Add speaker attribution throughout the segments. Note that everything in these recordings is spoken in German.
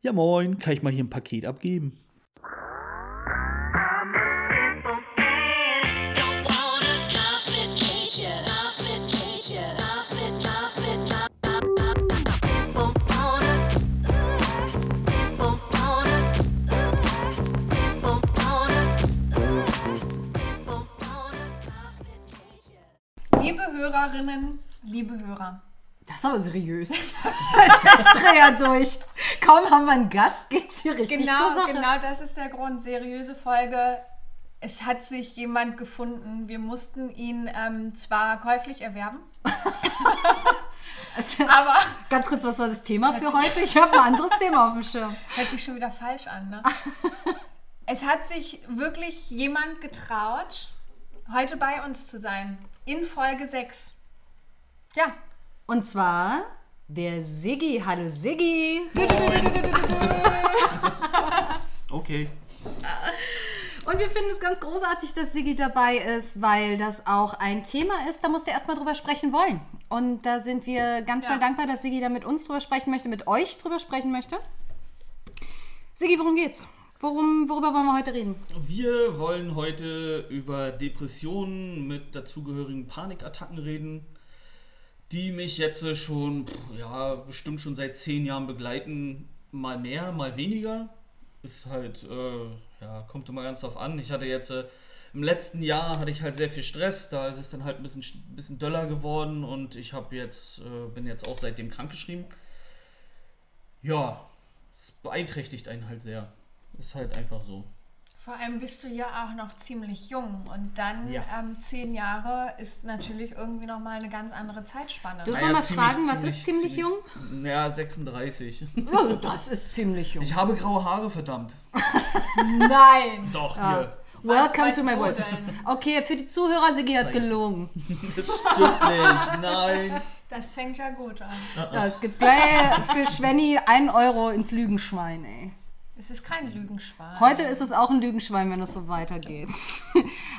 Speaker 1: Ja moin, kann ich mal hier ein Paket abgeben?
Speaker 2: Liebe Hörerinnen, liebe Hörer,
Speaker 3: Das ist aber seriös. ich drehe ja durch. Kaum haben wir einen Gast, geht's hier richtig zur
Speaker 2: genau,
Speaker 3: Sache.
Speaker 2: genau das ist der Grund. Seriöse Folge. Es hat sich jemand gefunden. Wir mussten ihn ähm, zwar käuflich erwerben,
Speaker 3: Also,
Speaker 2: aber
Speaker 3: ganz kurz, was war das Thema für heute? Ich habe ein anderes Thema auf dem Schirm.
Speaker 2: hört sich schon wieder falsch an. Ne? es hat sich wirklich jemand getraut, heute bei uns zu sein. In Folge 6. Ja,
Speaker 3: Und zwar der Siggi. Hallo Siggi.
Speaker 1: Okay.
Speaker 3: Und wir finden es ganz großartig, dass Siggi dabei ist, weil das auch ein Thema ist, da musst du erstmal drüber sprechen wollen. Und da sind wir ganz
Speaker 2: Ja.
Speaker 3: dankbar, dass Siggi da mit uns drüber sprechen möchte, mit euch drüber sprechen möchte. Siggi, worum geht's? Worum, worüber wollen wir heute reden?
Speaker 1: Wir wollen heute über Depressionen mit dazugehörigen Panikattacken reden, die mich jetzt schon, ja, bestimmt schon seit zehn Jahren begleiten. Mal mehr, mal weniger. Ist halt, äh, ja, kommt immer ganz drauf an. Ich hatte jetzt, äh, im letzten Jahr hatte ich halt sehr viel Stress, da ist es dann halt ein bisschen, bisschen döller geworden und ich habe jetzt, äh, bin jetzt auch seitdem krankgeschrieben. Ja, es beeinträchtigt einen halt sehr. Ist halt einfach so.
Speaker 2: Vor allem bist du ja auch noch ziemlich jung und dann
Speaker 1: Ja.
Speaker 2: ähm, zehn Jahre ist natürlich irgendwie noch mal eine ganz andere Zeitspanne.
Speaker 3: Dürfen wir mal
Speaker 1: ziemlich,
Speaker 3: fragen, was
Speaker 1: ziemlich,
Speaker 3: ist ziemlich,
Speaker 1: ziemlich-
Speaker 3: jung?
Speaker 1: Ja, 36.
Speaker 3: Oh, das ist ziemlich jung.
Speaker 1: Ich habe graue Haare, verdammt.
Speaker 2: Nein!
Speaker 1: Doch,
Speaker 3: Ah.
Speaker 1: hier.
Speaker 3: Welcome
Speaker 2: Was-
Speaker 3: to my
Speaker 2: wo
Speaker 3: world. Okay, für die Zuhörer, Siggi hat gelogen.
Speaker 1: Das stimmt nicht. Nein.
Speaker 2: Das fängt ja gut an.
Speaker 3: Ja, es gibt gleich für Schwenny 1 Euro ins Lügenschwein, ey.
Speaker 2: Es ist kein Lügenschwein.
Speaker 3: Heute ist es auch ein Lügenschwein, wenn es so weitergeht.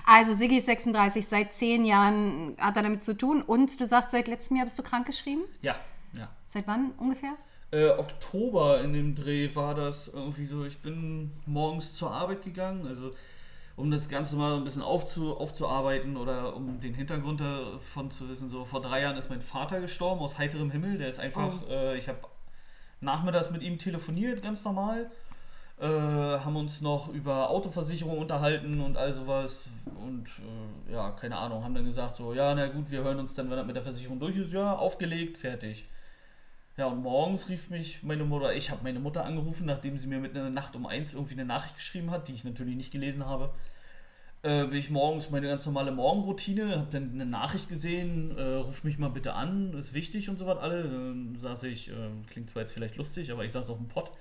Speaker 3: Also, Siggi ist 36, seit 10 Jahren hat er damit zu tun. Und du sagst, seit letztem Jahr bist du krankgeschrieben?
Speaker 1: Ja, ja.
Speaker 3: Seit wann ungefähr?
Speaker 1: Äh, Oktober in dem Dreh war das irgendwie so. Ich bin morgens zur Arbeit gegangen, also um das Ganze mal ein bisschen aufzu, aufzuarbeiten oder um den Hintergrund davon zu wissen. So vor drei Jahren ist mein Vater gestorben aus heiterem Himmel. Der ist einfach, äh, ich habe nachmittags mit ihm telefoniert, ganz normal. Äh, haben uns noch über Autoversicherung unterhalten und all sowas und äh, ja, keine Ahnung, haben dann gesagt so, ja, na gut, wir hören uns dann, wenn das mit der Versicherung durch ist, ja, aufgelegt, fertig. Ja, und morgens rief mich meine Mutter, ich habe meine Mutter angerufen, nachdem sie mir mit einer Nacht um eins irgendwie eine Nachricht geschrieben hat, die ich natürlich nicht gelesen habe. Äh, bin ich morgens meine ganz normale Morgenroutine, habe dann eine Nachricht gesehen, äh, ruf mich mal bitte an, ist wichtig und so was alle. Dann saß ich, äh, klingt zwar jetzt vielleicht lustig, aber ich saß auf dem Pott.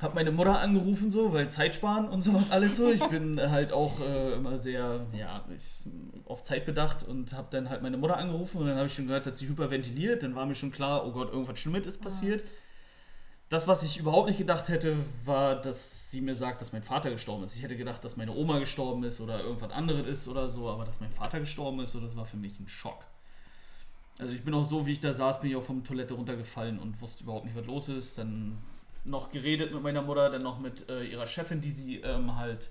Speaker 1: Hab meine Mutter angerufen so, weil Zeit sparen und so was alles so. Ich bin halt auch äh, immer sehr, ja, ich, auf Zeit bedacht und habe dann halt meine Mutter angerufen und dann habe ich schon gehört, dass sie hyperventiliert. Dann war mir schon klar, oh Gott, irgendwas Schlimmes ist passiert. Das, was ich überhaupt nicht gedacht hätte, war, dass sie mir sagt, dass mein Vater gestorben ist. Ich hätte gedacht, dass meine Oma gestorben ist oder irgendwas anderes ist oder so, aber dass mein Vater gestorben ist, so, das war für mich ein Schock. Also ich bin auch so, wie ich da saß, bin ich auch vom Toilette runtergefallen und wusste überhaupt nicht, was los ist. Dann noch geredet mit meiner Mutter, dann noch mit äh, ihrer Chefin, die sie ähm, halt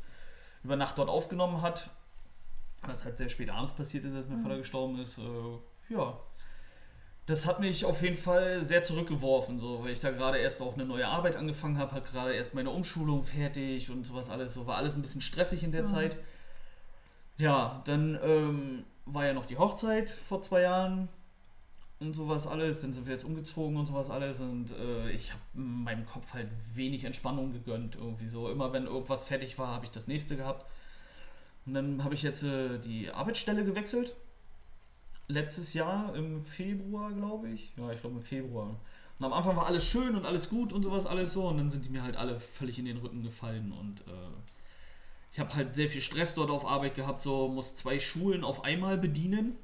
Speaker 1: über Nacht dort aufgenommen hat. Was halt sehr spät abends passiert ist, als mein Vater gestorben ist. Äh, ja. Das hat mich auf jeden Fall sehr zurückgeworfen, so, weil ich da gerade erst auch eine neue Arbeit angefangen habe, hat gerade erst meine Umschulung fertig und sowas alles. So war alles ein bisschen stressig in der Zeit. Ja, dann ähm, war ja noch die Hochzeit vor zwei Jahren und sowas alles. Dann sind wir jetzt umgezogen und sowas alles. Und äh, ich habe meinem Kopf halt wenig Entspannung gegönnt. Irgendwie so. Immer wenn irgendwas fertig war, habe ich das nächste gehabt. Und dann habe ich jetzt äh, die Arbeitsstelle gewechselt. Letztes Jahr im Februar, glaube ich. Ja, ich glaube im Februar. Und am Anfang war alles schön und alles gut und sowas alles so. Und dann sind die mir halt alle völlig in den Rücken gefallen. Und äh, ich habe halt sehr viel Stress dort auf Arbeit gehabt. So muss zwei Schulen auf einmal bedienen.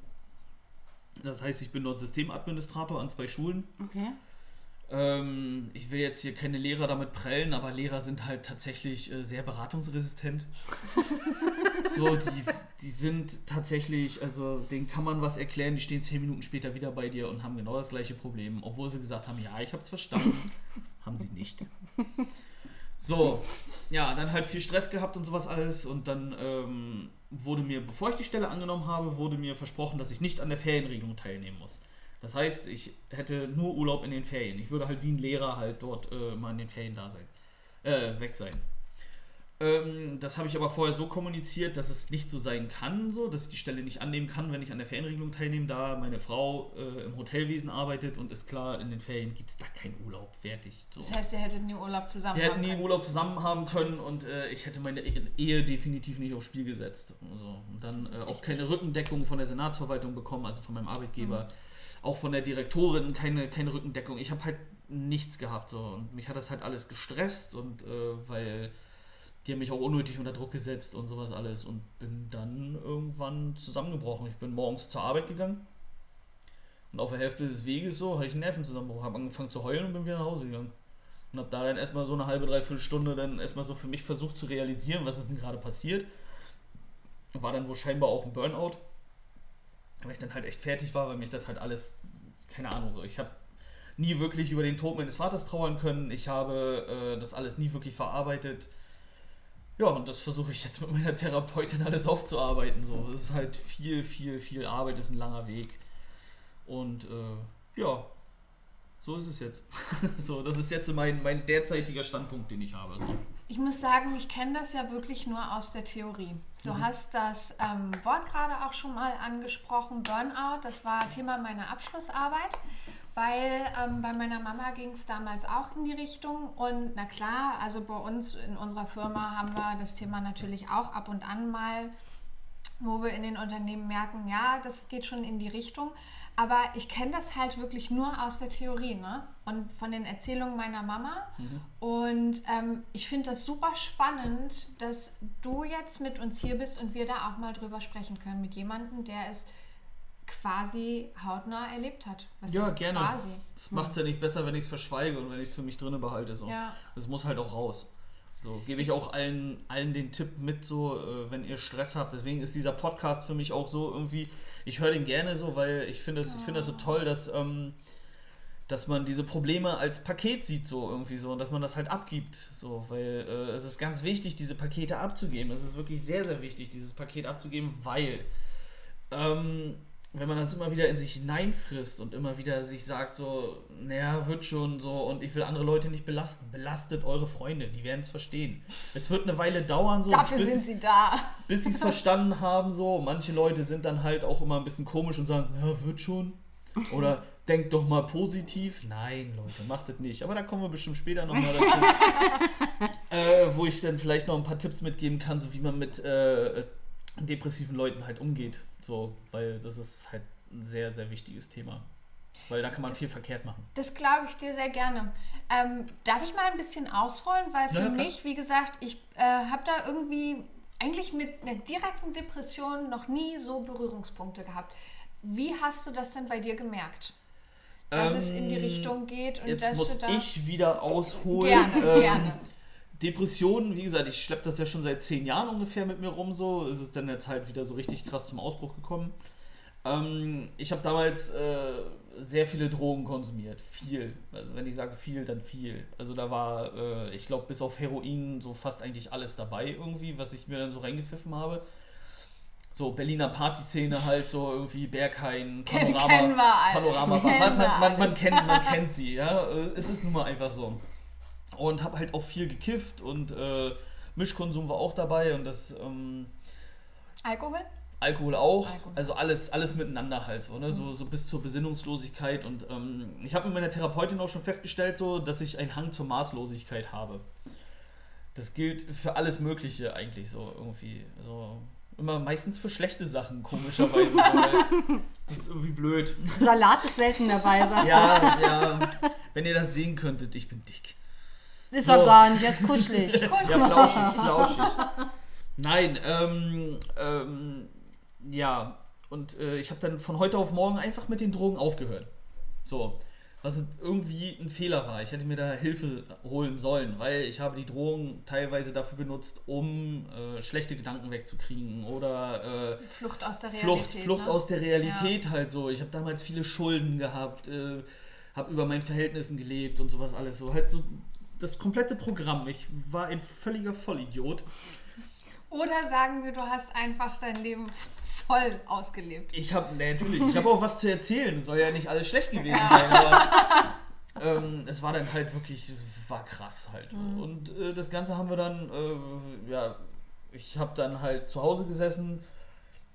Speaker 1: Das heißt, ich bin dort Systemadministrator an zwei Schulen.
Speaker 3: Okay.
Speaker 1: Ähm, ich will jetzt hier keine Lehrer damit prellen, aber Lehrer sind halt tatsächlich äh, sehr beratungsresistent. so, die, die sind tatsächlich, also denen kann man was erklären, die stehen zehn Minuten später wieder bei dir und haben genau das gleiche Problem, obwohl sie gesagt haben, ja, ich hab's verstanden. Haben sie nicht. So, ja, dann halt viel Stress gehabt und sowas alles. Und dann ähm, wurde mir, bevor ich die Stelle angenommen habe, wurde mir versprochen, dass ich nicht an der Ferienregelung teilnehmen muss. Das heißt, ich hätte nur Urlaub in den Ferien. Ich würde halt wie ein Lehrer halt dort äh, mal in den Ferien da sein. Äh, weg sein. Ähm, das habe ich aber vorher so kommuniziert, dass es nicht so sein kann, so, dass ich die Stelle nicht annehmen kann, wenn ich an der Ferienregelung teilnehme, da meine Frau äh, im Hotelwesen arbeitet und ist klar, in den Ferien gibt es da keinen Urlaub. Fertig. So.
Speaker 2: Das heißt, ihr hättet nie Urlaub zusammen
Speaker 1: Wir hätten
Speaker 2: haben
Speaker 1: nie
Speaker 2: können.
Speaker 1: Urlaub zusammen haben können und äh, ich hätte meine E- Ehe definitiv nicht aufs Spiel gesetzt. So. Und dann äh, auch keine Rückendeckung von der Senatsverwaltung bekommen, also von meinem Arbeitgeber.
Speaker 2: Mhm.
Speaker 1: Auch von der Direktorin keine, keine Rückendeckung. Ich habe halt nichts gehabt. So. Und mich hat das halt alles gestresst und äh, weil die haben mich auch unnötig unter Druck gesetzt und sowas alles und bin dann irgendwann zusammengebrochen. Ich bin morgens zur Arbeit gegangen und auf der Hälfte des Weges so hatte ich einen Nervenzusammenbruch, habe angefangen zu heulen und bin wieder nach Hause gegangen. Und habe da dann erstmal so eine halbe, dreiviertel Stunde dann erstmal so für mich versucht zu realisieren, was ist denn gerade passiert. War dann wohl scheinbar auch ein Burnout. Weil ich dann halt echt fertig war, weil mich das halt alles, keine Ahnung, so. Ich habe nie wirklich über den Tod meines Vaters trauern können. Ich habe äh, das alles nie wirklich verarbeitet. Ja, und das versuche ich jetzt mit meiner Therapeutin alles aufzuarbeiten. So, es ist halt viel, viel, viel Arbeit, ist ein langer Weg. Und äh, ja, so ist es jetzt. so, das ist jetzt mein, mein derzeitiger Standpunkt, den ich habe. So.
Speaker 2: Ich muss sagen, ich kenne das ja wirklich nur aus der Theorie. Du hast das ähm, Wort gerade auch schon mal angesprochen, Burnout. Das war Thema meiner Abschlussarbeit, weil ähm, bei meiner Mama ging es damals auch in die Richtung. Und na klar, also bei uns in unserer Firma haben wir das Thema natürlich auch ab und an mal, wo wir in den Unternehmen merken, ja, das geht schon in die Richtung. Aber ich kenne das halt wirklich nur aus der Theorie ne? und von den Erzählungen meiner Mama. Und ähm, ich finde das super spannend, dass du jetzt mit uns hier bist und wir da auch mal drüber sprechen können mit jemandem, der es quasi hautnah erlebt hat. Was
Speaker 1: Ja, gerne.
Speaker 2: Quasi.
Speaker 1: Das macht es ja nicht besser, wenn ich es verschweige und wenn ich es für mich drinne behalte. So.
Speaker 2: Ja.
Speaker 1: Das muss halt auch raus. So, gebe ich auch allen, allen den Tipp mit, so, äh, wenn ihr Stress habt. Deswegen ist dieser Podcast für mich auch so irgendwie, ich höre den gerne so, weil ich finde es ich finde das so toll, dass, ähm, dass man diese Probleme als Paket sieht, so irgendwie so, und dass man das halt abgibt. So, weil äh, es ist ganz wichtig, diese Pakete abzugeben. Es ist wirklich sehr, sehr wichtig, dieses Paket abzugeben, weil ähm, wenn man das immer wieder in sich hineinfrisst und immer wieder sich sagt, so, naja, wird schon so und ich will andere Leute nicht belasten. Belastet eure Freunde, die werden es verstehen. Es wird eine Weile dauern, so,
Speaker 2: Dafür
Speaker 1: bis,
Speaker 2: sind sie da.
Speaker 1: bis sie es verstanden haben, so. Manche Leute sind dann halt auch immer ein bisschen komisch und sagen, ja, wird schon. Oder denkt doch mal positiv. Nein, Leute, macht das nicht. Aber da kommen wir bestimmt später nochmal dazu. äh, wo ich dann vielleicht noch ein paar Tipps mitgeben kann, so wie man mit äh, depressiven Leuten halt umgeht. So, weil das ist halt ein sehr, sehr wichtiges Thema. Weil da kann man
Speaker 2: Das-
Speaker 1: viel verkehrt machen.
Speaker 2: Das glaube ich dir sehr gerne. Ähm, darf ich mal ein bisschen ausholen? Weil für
Speaker 1: Ja,
Speaker 2: mich, wie gesagt, ich äh, habe da irgendwie eigentlich mit einer direkten Depression noch nie so Berührungspunkte gehabt. Wie hast du das denn bei dir gemerkt? Dass es in die
Speaker 1: Ähm,
Speaker 2: Richtung geht und
Speaker 1: Jetzt
Speaker 2: dass
Speaker 1: muss
Speaker 2: du da.
Speaker 1: ich wieder ausholen.
Speaker 2: Gerne,
Speaker 1: Ähm,
Speaker 2: gerne.
Speaker 1: Depressionen, wie gesagt, ich schleppe das ja schon seit zehn Jahren ungefähr mit mir rum, so ist es dann jetzt halt wieder so richtig krass zum Ausbruch gekommen. Ähm, ich habe damals äh, sehr viele Drogen konsumiert, viel. Also wenn ich sage viel, dann viel. Also da war, äh, ich glaube, bis auf Heroin so fast eigentlich alles dabei irgendwie, was ich mir dann so reingepfiffen habe. So Berliner Partyszene halt, so irgendwie Berghain, Panorama,
Speaker 2: kennen wir alles,
Speaker 1: Panorama. Man, man, man, man, kennt, man kennt sie, ja. Äh, Es ist nun mal einfach so und habe halt auch viel gekifft und äh, Mischkonsum war auch dabei und das ähm,
Speaker 2: Alkohol?
Speaker 1: Alkohol auch,
Speaker 2: Alkohol.
Speaker 1: also alles, alles miteinander halt so, ne? so, so bis zur Besinnungslosigkeit und ähm, ich habe mit meiner Therapeutin auch schon festgestellt, so, dass ich einen Hang zur Maßlosigkeit habe. Das gilt für alles Mögliche eigentlich so irgendwie, so immer meistens für schlechte Sachen komischerweise, so, das ist irgendwie blöd.
Speaker 3: Salat ist selten dabei, sagst du.
Speaker 1: Ja, ja, wenn ihr das sehen könntet, ich bin dick.
Speaker 3: Ist
Speaker 1: So.
Speaker 3: doch gar nicht, er ist kuschelig.
Speaker 1: Ja, flauschig, flauschig. Nein, ähm, ähm, ja. Und äh, ich habe dann von heute auf morgen einfach mit den Drogen aufgehört. So. Was irgendwie ein Fehler war. Ich hätte mir da Hilfe holen sollen, weil ich habe die Drogen teilweise dafür benutzt, um äh, schlechte Gedanken wegzukriegen oder äh,
Speaker 2: Flucht aus der Realität.
Speaker 1: Flucht, Flucht
Speaker 2: ne?
Speaker 1: aus der Realität halt so. Ich habe damals viele Schulden gehabt, äh, habe über meinen Verhältnissen gelebt und sowas alles. So halt so das komplette Programm. Ich war ein völliger Vollidiot.
Speaker 2: Oder sagen wir, du hast einfach dein Leben voll ausgelebt.
Speaker 1: Ich habe, nee, natürlich, ich habe auch was zu erzählen. Soll ja nicht alles schlecht gewesen sein, aber ähm, es war dann halt wirklich, war krass halt. Mhm. Und äh, das Ganze haben wir dann, äh, ja, ich habe dann halt zu Hause gesessen.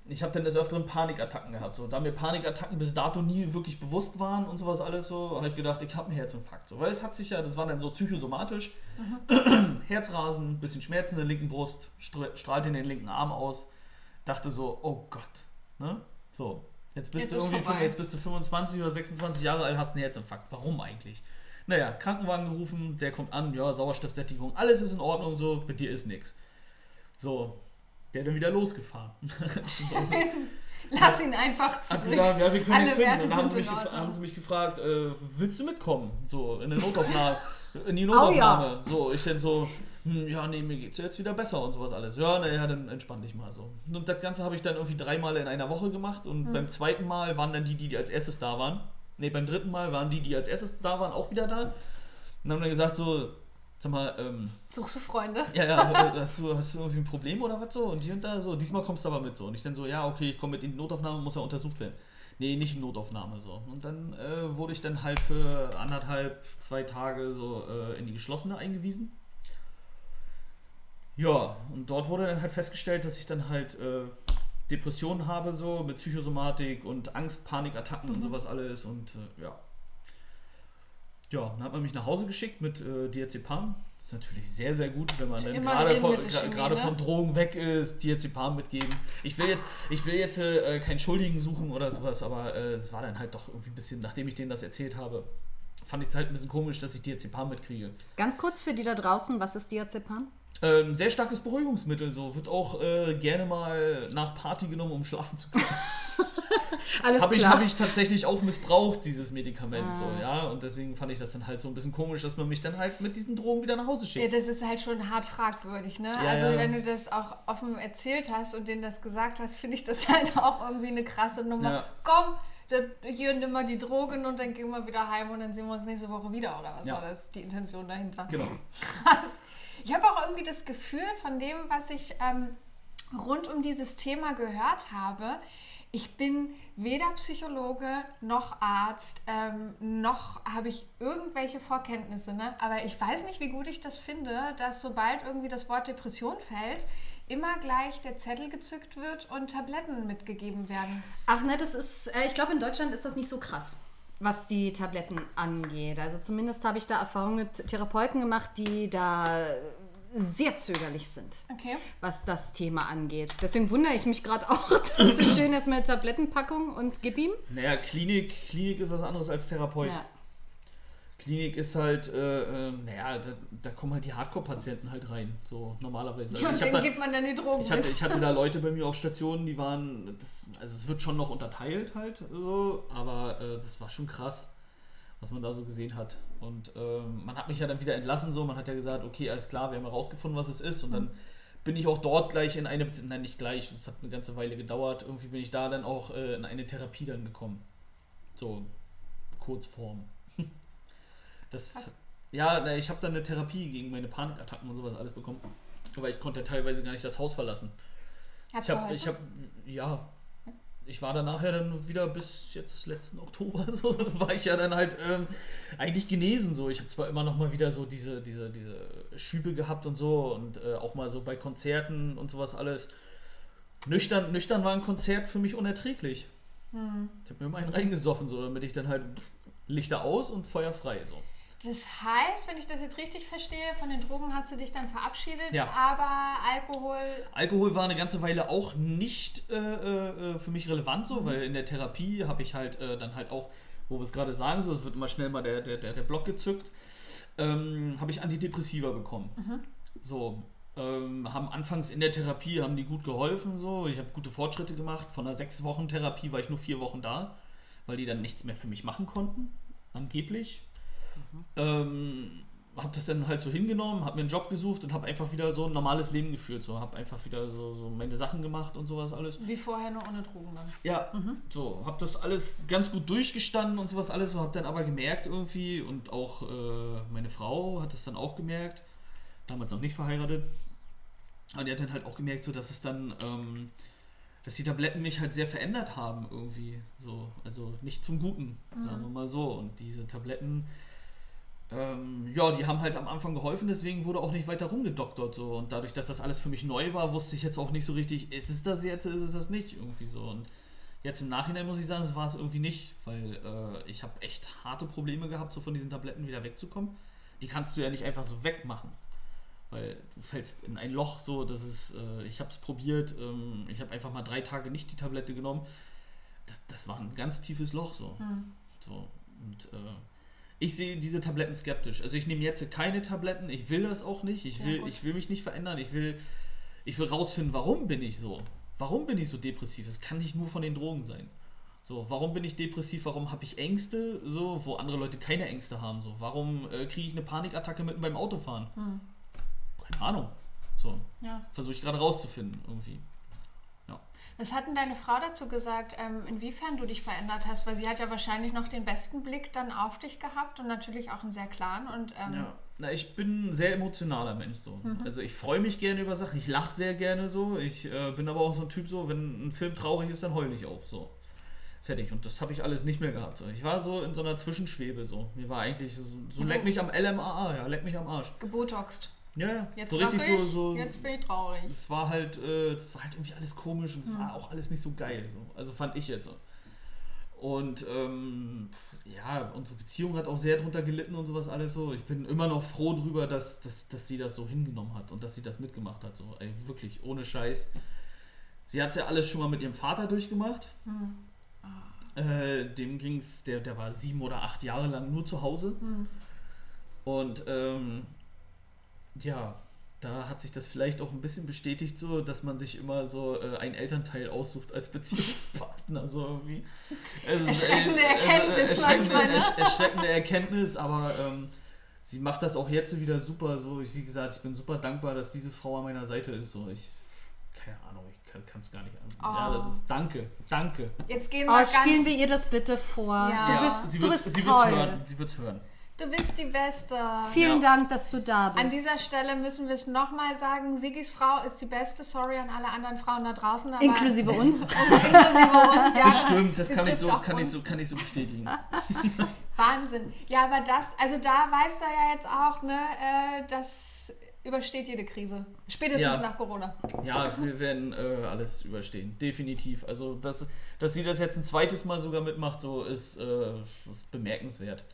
Speaker 1: Ich habe dann des Öfteren Panikattacken gehabt. So, da mir Panikattacken bis dato nie wirklich bewusst waren und sowas alles so, habe ich gedacht, ich habe einen Herzinfarkt. So, weil es hat sich ja, das war dann so psychosomatisch. Mhm. Herzrasen, bisschen Schmerzen in der linken Brust, strahlt in den linken Arm aus. Dachte so, oh Gott. Ne? So, Jetzt bist, jetzt, du irgendwie, jetzt bist du 25 oder 26 Jahre alt, hast einen Herzinfarkt. Warum eigentlich? Naja, Krankenwagen gerufen, der kommt an, ja, Sauerstoffsättigung, alles ist in Ordnung, so, mit dir ist nichts. So, der dann wieder losgefahren.
Speaker 2: Lass ihn einfach zurück.
Speaker 1: Hat gesagt, ja, wir können nichts finden. Dann haben sie, mich haben sie mich gefragt, äh, willst du mitkommen? So, in, Notaufnahme, in die Notaufnahme. Oh, ja. So, ich dann so, hm, ja, nee, mir geht's jetzt wieder besser und sowas alles. Ja, naja, dann entspann dich mal so. Und das Ganze habe ich dann irgendwie dreimal in einer Woche gemacht und mhm. beim zweiten Mal waren dann die, die als erstes da waren. Ne, beim dritten Mal waren die, die als erstes da waren, auch wieder da. Und haben dann gesagt so, sag mal, ähm,
Speaker 2: Suchst du Freunde?
Speaker 1: Ja, ja, hast du, hast du irgendwie ein Problem oder was so? Und hier und da so, diesmal kommst du aber mit so. Und ich dann so, ja, okay, ich komme mit in die Notaufnahme, muss ja untersucht werden. Nee, nicht in Notaufnahme so. Und dann äh, wurde ich dann halt für anderthalb, zwei Tage so äh, in die geschlossene eingewiesen. Ja, und dort wurde dann halt festgestellt, dass ich dann halt äh, Depressionen habe, so mit Psychosomatik und Angst, Panikattacken mhm. und sowas alles. Und äh, ja. Ja, dann hat man mich nach Hause geschickt mit äh, Diazepam. Das ist natürlich sehr, sehr gut, wenn man dann gerade von, ne? von Drogen weg ist, Diazepam mitgeben. Ich will jetzt, ich will jetzt äh, keinen Schuldigen suchen oder sowas, aber äh, es war dann halt doch irgendwie ein bisschen, nachdem ich denen das erzählt habe, fand ich es halt ein bisschen komisch, dass ich Diazepam mitkriege.
Speaker 3: Ganz kurz für die da draußen, was ist Diazepam?
Speaker 1: Ähm, sehr starkes Beruhigungsmittel, so. Wird auch äh, gerne mal nach Party genommen, um schlafen zu können. Alles Habe ich, hab ich tatsächlich auch missbraucht, dieses Medikament, ah. so, ja. Und deswegen fand ich das dann halt so ein bisschen komisch, dass man mich dann halt mit diesen Drogen wieder nach Hause schickt.
Speaker 2: Ja, das ist halt schon hart fragwürdig, ne? Ja, also, ja. wenn du das auch offen erzählt hast und denen das gesagt hast, finde ich das halt auch irgendwie eine krasse Nummer. Ja. Komm, hier nimm mal die Drogen und dann gehen wir wieder heim und dann sehen wir uns nächste Woche wieder, oder was war das, die Intention dahinter?
Speaker 1: Genau.
Speaker 2: Krass. Ich habe auch irgendwie das Gefühl von dem, was ich ähm, rund um dieses Thema gehört habe, ich bin weder Psychologe noch Arzt, ähm, noch habe ich irgendwelche Vorkenntnisse. Ne? Aber ich weiß nicht, wie gut ich das finde, dass sobald irgendwie das Wort Depression fällt, immer gleich der Zettel gezückt wird und Tabletten mitgegeben werden.
Speaker 3: Ach ne, das ist, äh, ich glaube, in Deutschland ist das nicht so krass was die Tabletten angeht. Also zumindest habe ich da Erfahrungen mit Therapeuten gemacht, die da sehr zögerlich sind,
Speaker 2: okay.
Speaker 3: was das Thema angeht. Deswegen wundere ich mich gerade auch, dass es so schön ist mit Tablettenpackung und gib ihm.
Speaker 1: Naja, Klinik, Klinik ist was anderes als Therapeut. Ja. Klinik ist halt, äh, äh, naja, da, da, kommen halt die Hardcore-Patienten halt rein, so normalerweise.
Speaker 2: Also ja, und denen da, gibt man dann die Drogen.
Speaker 1: Ich hatte, ich hatte da Leute bei mir auf Stationen, die waren, das, also es wird schon noch unterteilt halt so, aber äh, das war schon krass, was man da so gesehen hat. Und ähm, man hat mich ja dann wieder entlassen, so, man hat ja gesagt, okay, alles klar, wir haben herausgefunden, was es ist und dann bin ich auch dort gleich in eine, nein, nicht gleich, es hat eine ganze Weile gedauert, irgendwie bin ich da dann auch äh, in eine Therapie dann gekommen. So, Kurzform. Das, Was? ja, ich habe dann eine Therapie gegen meine Panikattacken und sowas alles bekommen. Weil ich konnte teilweise gar nicht das Haus verlassen. Hat ich habe, ich habe, ja, ich war dann nachher dann wieder bis jetzt letzten Oktober so, war ich ja dann halt ähm, eigentlich genesen so. Ich habe zwar immer noch mal wieder so diese, diese, diese Schübe gehabt und so und äh, auch mal so bei Konzerten und sowas alles. Nüchtern, nüchtern war ein Konzert für mich unerträglich. Hm. Ich habe mir immer einen reingesoffen, so, damit ich dann halt Lichter aus und Feuer frei so.
Speaker 2: Das heißt, wenn ich das jetzt richtig verstehe, von den Drogen hast du dich dann verabschiedet,
Speaker 1: ja.
Speaker 2: aber Alkohol.
Speaker 1: Alkohol war eine ganze Weile auch nicht äh, äh, für mich relevant so, mhm. weil in der Therapie habe ich halt äh, dann halt auch, wo wir es gerade sagen, so, es wird immer schnell mal der, der, der, der Block gezückt, ähm, habe ich Antidepressiva bekommen. Mhm. So, ähm, haben anfangs in der Therapie, haben die gut geholfen, so, ich habe gute Fortschritte gemacht. Von einer sechs Wochen Therapie war ich nur vier Wochen da, weil die dann nichts mehr für mich machen konnten, angeblich. Mhm. Ähm, habe das dann halt so hingenommen, habe mir einen Job gesucht und habe einfach wieder so ein normales Leben geführt. So, habe einfach wieder so, so meine Sachen gemacht und sowas alles.
Speaker 2: Wie vorher, nur ohne Drogen dann.
Speaker 1: Ja, so, habe das alles ganz gut durchgestanden und sowas alles. So, habe dann aber gemerkt irgendwie und auch äh, meine Frau hat das dann auch gemerkt, damals noch nicht verheiratet. Und die hat dann halt auch gemerkt, so, dass es dann, ähm, dass die Tabletten mich halt sehr verändert haben irgendwie. So, also nicht zum Guten, sagen wir mal so. Und diese Tabletten ähm, ja, die haben halt am Anfang geholfen, deswegen wurde auch nicht weiter rumgedoktert so. Und dadurch, dass das alles für mich neu war, wusste ich jetzt auch nicht so richtig, ist es das jetzt, ist es das nicht, irgendwie so. Und jetzt im Nachhinein muss ich sagen, es war es irgendwie nicht, weil äh, ich habe echt harte Probleme gehabt, so von diesen Tabletten wieder wegzukommen. Die kannst du ja nicht einfach so wegmachen. Weil du fällst in ein Loch so, das ist, äh, ich habe es probiert, ähm, ich habe einfach mal drei Tage nicht die Tablette genommen. Das, das war ein ganz tiefes Loch so. so. Und äh, ich sehe diese Tabletten skeptisch. Also ich nehme jetzt keine Tabletten, ich will das auch nicht. Ich will,
Speaker 2: gut.
Speaker 1: ich will mich nicht verändern. Ich will, ich will rausfinden, warum bin ich so? Warum bin ich so depressiv? Es kann nicht nur von den Drogen sein. So, warum bin ich depressiv? Warum habe ich Ängste? So, wo andere Leute keine Ängste haben. So, warum äh, kriege ich eine Panikattacke mitten beim Autofahren?
Speaker 2: Hm.
Speaker 1: Keine Ahnung. So,
Speaker 2: Ja.
Speaker 1: versuche ich gerade rauszufinden irgendwie.
Speaker 2: Was hat denn deine Frau dazu gesagt, ähm, inwiefern du dich verändert hast? Weil sie hat ja wahrscheinlich noch den besten Blick dann auf dich gehabt und natürlich auch einen sehr klaren. Und ähm,
Speaker 1: Ja. Na, ich bin ein sehr emotionaler Mensch so. Also ich freue mich gerne über Sachen, ich lache sehr gerne so. Ich äh, bin aber auch so ein Typ so, wenn ein Film traurig ist, dann heul ich auch so. Fertig. Und das habe ich alles nicht mehr gehabt. So. Ich war so in so einer Zwischenschwebe so. Mir war eigentlich so, so
Speaker 2: So.
Speaker 1: leck mich am LMAA, ja, leck mich am Arsch.
Speaker 2: gebotoxt.
Speaker 1: Ja, ja.
Speaker 2: Jetzt
Speaker 1: so richtig
Speaker 2: lach
Speaker 1: so,
Speaker 2: ich,
Speaker 1: so.
Speaker 2: jetzt bin ich traurig.
Speaker 1: Es war halt, äh, das war halt irgendwie alles komisch und es war auch alles nicht so geil. So. Also fand ich jetzt so. Und ähm, ja, unsere Beziehung hat auch sehr drunter gelitten und sowas alles so. Ich bin immer noch froh drüber, dass, dass, dass sie das so hingenommen hat und dass sie das mitgemacht hat. So, ey, wirklich, ohne Scheiß. Sie hat ja alles schon mal mit ihrem Vater durchgemacht. Äh, dem ging's, der, der war sieben oder acht Jahre lang nur zu Hause. Und ähm, ja, da hat sich das vielleicht auch ein bisschen bestätigt, so, dass man sich immer so äh, einen Elternteil aussucht als Beziehungspartner. So irgendwie. Es ist,
Speaker 2: Erschreckende
Speaker 1: äh,
Speaker 2: Erkenntnis
Speaker 1: erschreckende,
Speaker 2: manchmal, ne?
Speaker 1: ersch- erschreckende Erkenntnis, aber ähm, sie macht das auch jetzt wieder super. So, ich, wie gesagt, ich bin super dankbar, dass diese Frau an meiner Seite ist. So, ich, keine Ahnung, ich kann es gar nicht an. Ja,
Speaker 2: Oh.
Speaker 1: das ist Danke, danke.
Speaker 2: Jetzt gehen
Speaker 3: Oh,
Speaker 2: wir ganz.
Speaker 3: spielen wir ihr das bitte vor.
Speaker 2: Ja.
Speaker 3: Du bist,
Speaker 1: sie
Speaker 3: du
Speaker 1: wird's-
Speaker 3: bist
Speaker 1: sie wird's
Speaker 3: toll.
Speaker 1: hören. Sie wird's hören.
Speaker 2: Du bist die Beste.
Speaker 3: Vielen
Speaker 1: Ja.
Speaker 3: Dank, dass du da bist.
Speaker 2: An dieser Stelle müssen wir es nochmal sagen: Sigis Frau ist die Beste. Sorry an alle anderen Frauen da draußen. Aber
Speaker 3: Inklusive uns.
Speaker 2: inklusive uns, ja.
Speaker 1: Das stimmt, das kann ich, so, kann, ich so, kann ich so bestätigen.
Speaker 2: Wahnsinn. Ja, aber das, also da weißt du ja jetzt auch, ne, äh, das übersteht jede Krise. Spätestens
Speaker 1: Ja.
Speaker 2: nach Corona.
Speaker 1: Ja, wir werden äh, alles überstehen. Definitiv. Also, dass, dass sie das jetzt ein zweites Mal sogar mitmacht, so ist, äh, ist bemerkenswert.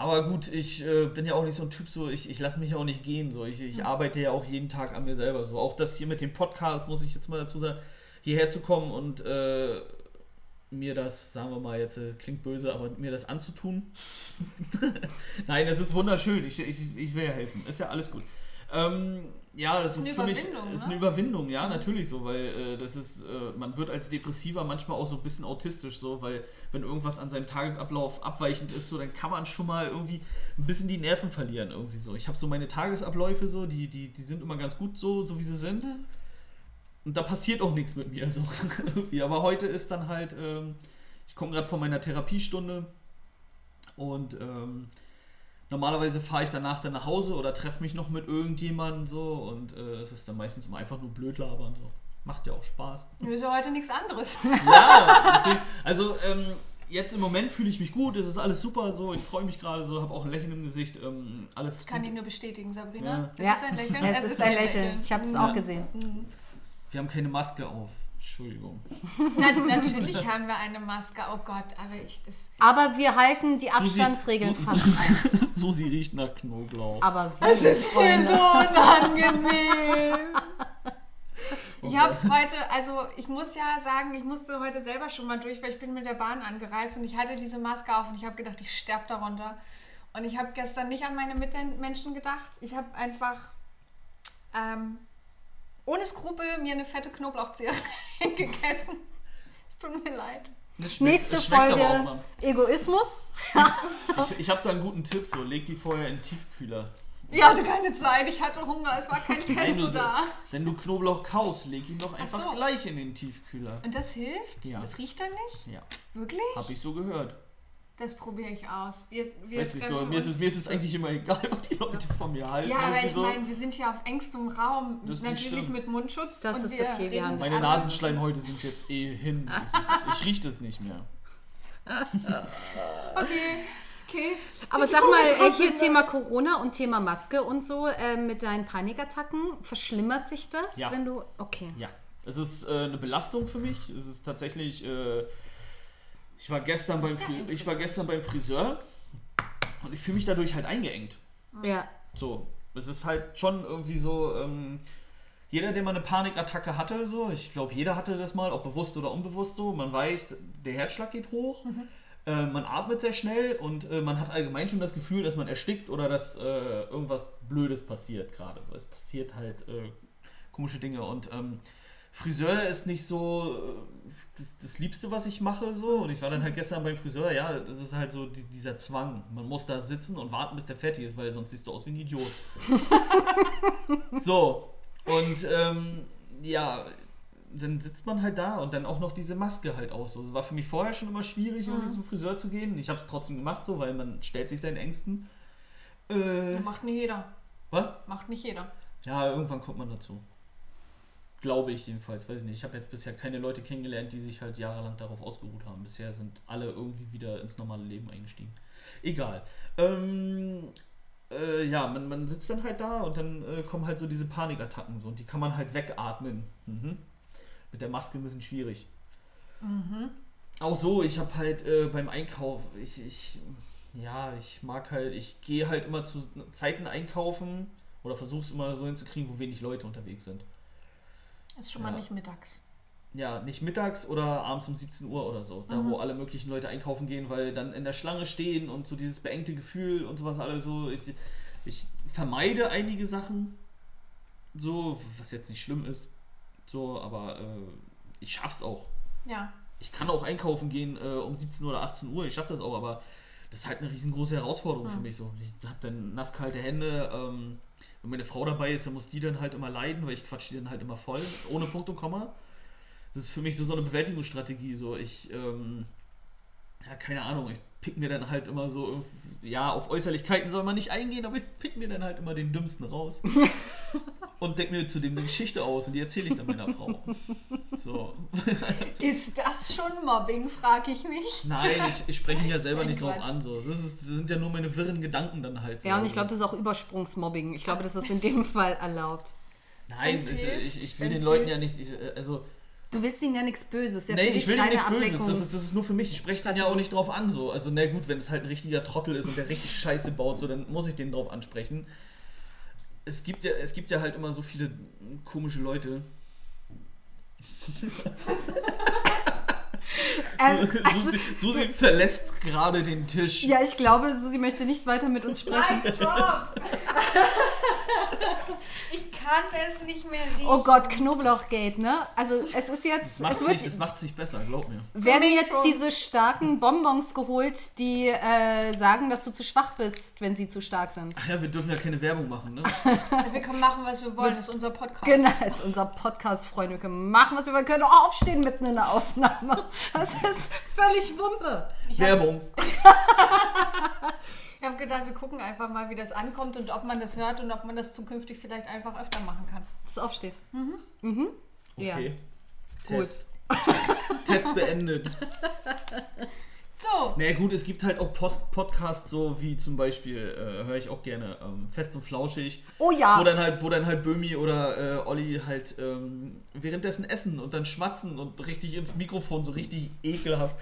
Speaker 1: Aber gut, ich äh, bin ja auch nicht so ein Typ, so ich, ich lasse mich auch nicht gehen. So. Ich, ich arbeite ja auch jeden Tag an mir selber. So. Auch das hier mit dem Podcast, muss ich jetzt mal dazu sagen, hierher zu kommen und äh, mir das, sagen wir mal, jetzt äh, klingt böse, aber mir das anzutun. Nein, es ist wunderschön. Ich, ich, ich will ja helfen. Ist ja alles gut. Ähm, ja, das
Speaker 2: Ist
Speaker 1: ist, für mich ist
Speaker 2: ne?
Speaker 1: eine Überwindung, ja, natürlich so, weil äh, das ist, äh, man wird als Depressiver manchmal auch so ein bisschen autistisch, so, weil wenn irgendwas an seinem Tagesablauf abweichend ist, so, dann kann man schon mal irgendwie ein bisschen die Nerven verlieren, irgendwie so. Ich habe so meine Tagesabläufe so, die, die, die sind immer ganz gut so, so wie sie sind. Und da passiert auch nichts mit mir, so irgendwie. Aber heute ist dann halt, ähm, ich komme gerade von meiner Therapiestunde und ähm, normalerweise fahre ich danach dann nach Hause oder treffe mich noch mit irgendjemandem so und äh, es ist dann meistens immer einfach nur blöd labern so. Macht ja auch Spaß.
Speaker 2: Mir ist ja heute nichts anderes.
Speaker 1: Ja, deswegen, also ähm, jetzt im Moment fühle ich mich gut, es ist alles super so, ich freue mich gerade so, habe auch ein Lächeln im Gesicht, ähm, alles ist
Speaker 2: Kann
Speaker 1: gut.
Speaker 2: ich nur bestätigen, Sabrina.
Speaker 1: Ja.
Speaker 2: Es ist ein Lächeln.
Speaker 3: es, ist ein Lächeln. Ich habe es
Speaker 2: Mhm.
Speaker 3: auch gesehen.
Speaker 1: Wir haben keine Maske auf. Entschuldigung.
Speaker 2: Na, natürlich haben wir eine Maske. Oh Gott, aber ich das.
Speaker 3: Aber wir halten die
Speaker 1: Susi-
Speaker 3: Abstandsregeln
Speaker 1: Su-
Speaker 3: fast ein.
Speaker 1: Susi riecht nach Knoblauch.
Speaker 3: Aber wir,
Speaker 2: Es ist mir so unangenehm. Ich habe es heute, also ich muss ja sagen, ich musste heute selber schon mal durch, weil ich bin mit der Bahn angereist und ich hatte diese Maske auf und ich habe gedacht, ich sterbe darunter. Und ich habe gestern nicht an meine Mitmenschen gedacht. Ich habe einfach ähm, ohne Skrupel mir eine fette Knoblauchzehe gegessen. Es tut mir leid.
Speaker 1: Schmeckt-
Speaker 3: Nächste Folge Egoismus.
Speaker 1: Ich, ich habe da einen guten Tipp, so leg die vorher in den Tiefkühler.
Speaker 2: Ich hatte keine Zeit, ich hatte Hunger, es war kein Pesto da.
Speaker 1: wenn du Knoblauch kaust, leg ihn doch einfach
Speaker 2: so.
Speaker 1: gleich in den Tiefkühler.
Speaker 2: Und das hilft?
Speaker 1: Ja.
Speaker 2: Das riecht dann nicht?
Speaker 1: Ja,
Speaker 2: Wirklich?
Speaker 1: hab ich so gehört.
Speaker 2: Das probiere ich aus. Wir, wir
Speaker 1: Weiß nicht, so, mir, ist es, mir ist es eigentlich immer egal, was die Leute von mir halten.
Speaker 2: Ja, aber ich
Speaker 1: so.
Speaker 2: meine, wir sind ja auf engstem Raum.
Speaker 1: Das
Speaker 2: Natürlich mit Mundschutz.
Speaker 3: Das
Speaker 2: und
Speaker 3: ist
Speaker 2: wir
Speaker 3: okay, wir haben-
Speaker 1: Meine Nasenschleimhäute sind jetzt eh hin. Ist, ich rieche das nicht mehr.
Speaker 2: Okay, okay.
Speaker 3: Aber
Speaker 2: Ich
Speaker 3: sag mal, äh, hier
Speaker 2: mal.
Speaker 3: Thema Corona und Thema Maske und so, äh, mit deinen Panikattacken, verschlimmert sich das,
Speaker 1: Ja.
Speaker 3: wenn du. Okay.
Speaker 1: Ja, es ist äh, eine Belastung für mich. Es ist tatsächlich. Äh, ich war gestern beim
Speaker 2: ja
Speaker 1: ich war gestern beim Friseur und ich fühle mich dadurch halt eingeengt.
Speaker 3: Ja.
Speaker 1: So, es ist halt schon irgendwie so. Ähm, jeder, der mal eine Panikattacke hatte, so, ich glaube, jeder hatte das mal, ob bewusst oder unbewusst so. Man weiß, der Herzschlag geht hoch, äh, man atmet sehr schnell und äh, man hat allgemein schon das Gefühl, dass man erstickt oder dass äh, irgendwas Blödes passiert gerade. So, es passiert halt äh, komische Dinge und ähm, Friseur ist nicht so äh, das, das Liebste, was ich mache, so. Und ich war dann halt gestern beim Friseur, ja, das ist halt so die, dieser Zwang. Man muss da sitzen und warten, bis der fertig ist, weil sonst siehst du aus wie ein Idiot. so, und ähm, ja, dann sitzt man halt da und dann auch noch diese Maske halt aus. So, es war für mich vorher schon immer schwierig, irgendwie zum Friseur zu gehen. Ich habe es trotzdem gemacht, so, weil man stellt sich seinen Ängsten. Äh,
Speaker 2: Macht nicht jeder.
Speaker 1: was?
Speaker 2: Macht nicht jeder.
Speaker 1: Ja, irgendwann kommt man dazu. Glaube ich jedenfalls, weiß ich nicht. Ich habe jetzt bisher keine Leute kennengelernt, die sich halt jahrelang darauf ausgeruht haben. Bisher sind alle irgendwie wieder ins normale Leben eingestiegen. Egal. Ähm, äh, ja, man, man sitzt dann halt da und dann äh, kommen halt so diese Panikattacken so und die kann man halt wegatmen. Mhm. Mit der Maske ein bisschen schwierig. Auch so, ich habe halt äh, beim Einkauf, ich, ich, ja, ich mag halt, ich gehe halt immer zu Zeiten einkaufen oder versuche es immer so hinzukriegen, wo wenig Leute unterwegs sind.
Speaker 2: Ist schon mal
Speaker 1: Ja.
Speaker 2: nicht mittags.
Speaker 1: Ja, nicht mittags oder abends um 17 Uhr oder so. Da, wo alle möglichen Leute einkaufen gehen, weil dann in der Schlange stehen und so dieses beengte Gefühl und sowas alles so. Ich, ich vermeide einige Sachen, so, was jetzt nicht schlimm ist. So, aber äh, ich schaff's auch.
Speaker 2: Ja.
Speaker 1: Ich kann auch einkaufen gehen äh, um 17 oder 18 Uhr, ich schaffe das auch, aber das ist halt eine riesengroße Herausforderung für mich so. Ich habe dann nasskalte Hände. Ähm, wenn meine Frau dabei ist, dann muss die dann halt immer leiden, weil ich quatsch die dann halt immer voll, ohne Punkt und Komma. Das ist für mich so, so eine Bewältigungsstrategie. So, ich, ähm, ja, keine Ahnung, ich pick mir dann halt immer so, ja, auf Äußerlichkeiten soll man nicht eingehen, aber ich pick mir dann halt immer den dümmsten raus und denk mir zu dem eine Geschichte aus und die erzähle ich dann meiner Frau. So.
Speaker 2: Ist das schon Mobbing, frage ich mich.
Speaker 1: Nein, ich, ich spreche ihn ja selber nicht drauf an. So. Das, ist, das sind ja nur meine wirren Gedanken dann halt. So.
Speaker 3: Ja, und ich glaube, das ist auch Übersprungsmobbing. Ich glaube, das ist in dem Fall erlaubt.
Speaker 1: Nein,
Speaker 2: Wenn's
Speaker 1: ich, ich, will den Leuten ja nicht. Ich, äh, also,
Speaker 3: Du willst ihnen ja nichts Böses. Ja,
Speaker 1: nee,
Speaker 3: für dich
Speaker 1: ich will nichts Böses. Das ist, das ist nur für mich. Ich spreche den ja auch nicht drauf an. So. Also, na gut, wenn es halt ein richtiger Trottel ist und der richtig Scheiße baut, so, dann muss ich den drauf ansprechen. Es gibt, ja, es gibt ja halt immer so viele komische Leute.
Speaker 3: Ähm, also,
Speaker 1: Susi, Susi verlässt gerade den Tisch.
Speaker 3: ja, ich glaube, Susi möchte nicht weiter mit uns sprechen.
Speaker 2: Ich kann es nicht mehr riechen.
Speaker 3: Oh Gott, Knoblauchgate, ne? Also es ist jetzt,
Speaker 1: Macht's
Speaker 3: es wird,
Speaker 1: nicht, es macht's nicht besser, glaub mir.
Speaker 3: werden jetzt diese starken Bonbons geholt, die äh, sagen, dass du zu schwach bist, wenn sie zu stark sind.
Speaker 1: Ach ja, wir dürfen ja keine Werbung machen, ne?
Speaker 2: Wir können machen, was wir wollen. Das ist unser Podcast.
Speaker 3: Genau, das ist unser Podcast, Freunde. Wir können machen, was wir wollen. Wir können auch aufstehen mitten in der Aufnahme. Das ist völlig Wumpe.
Speaker 1: Werbung.
Speaker 2: Ich habe gedacht, wir gucken einfach mal, wie das ankommt und ob man das hört und ob man das zukünftig vielleicht einfach öfter machen kann.
Speaker 3: Das Aufsteht. Ja.
Speaker 1: Okay.
Speaker 3: Gut.
Speaker 1: Test. Test beendet.
Speaker 2: So,
Speaker 1: Na naja, gut, es gibt halt auch Post Podcasts, so wie zum Beispiel, äh, höre ich auch gerne, ähm, Fest und Flauschig.
Speaker 3: Oh ja.
Speaker 1: Wo dann halt, wo dann halt Böhmi oder äh, Olli halt ähm, währenddessen essen und dann schmatzen und richtig ins Mikrofon, so richtig ekelhaft.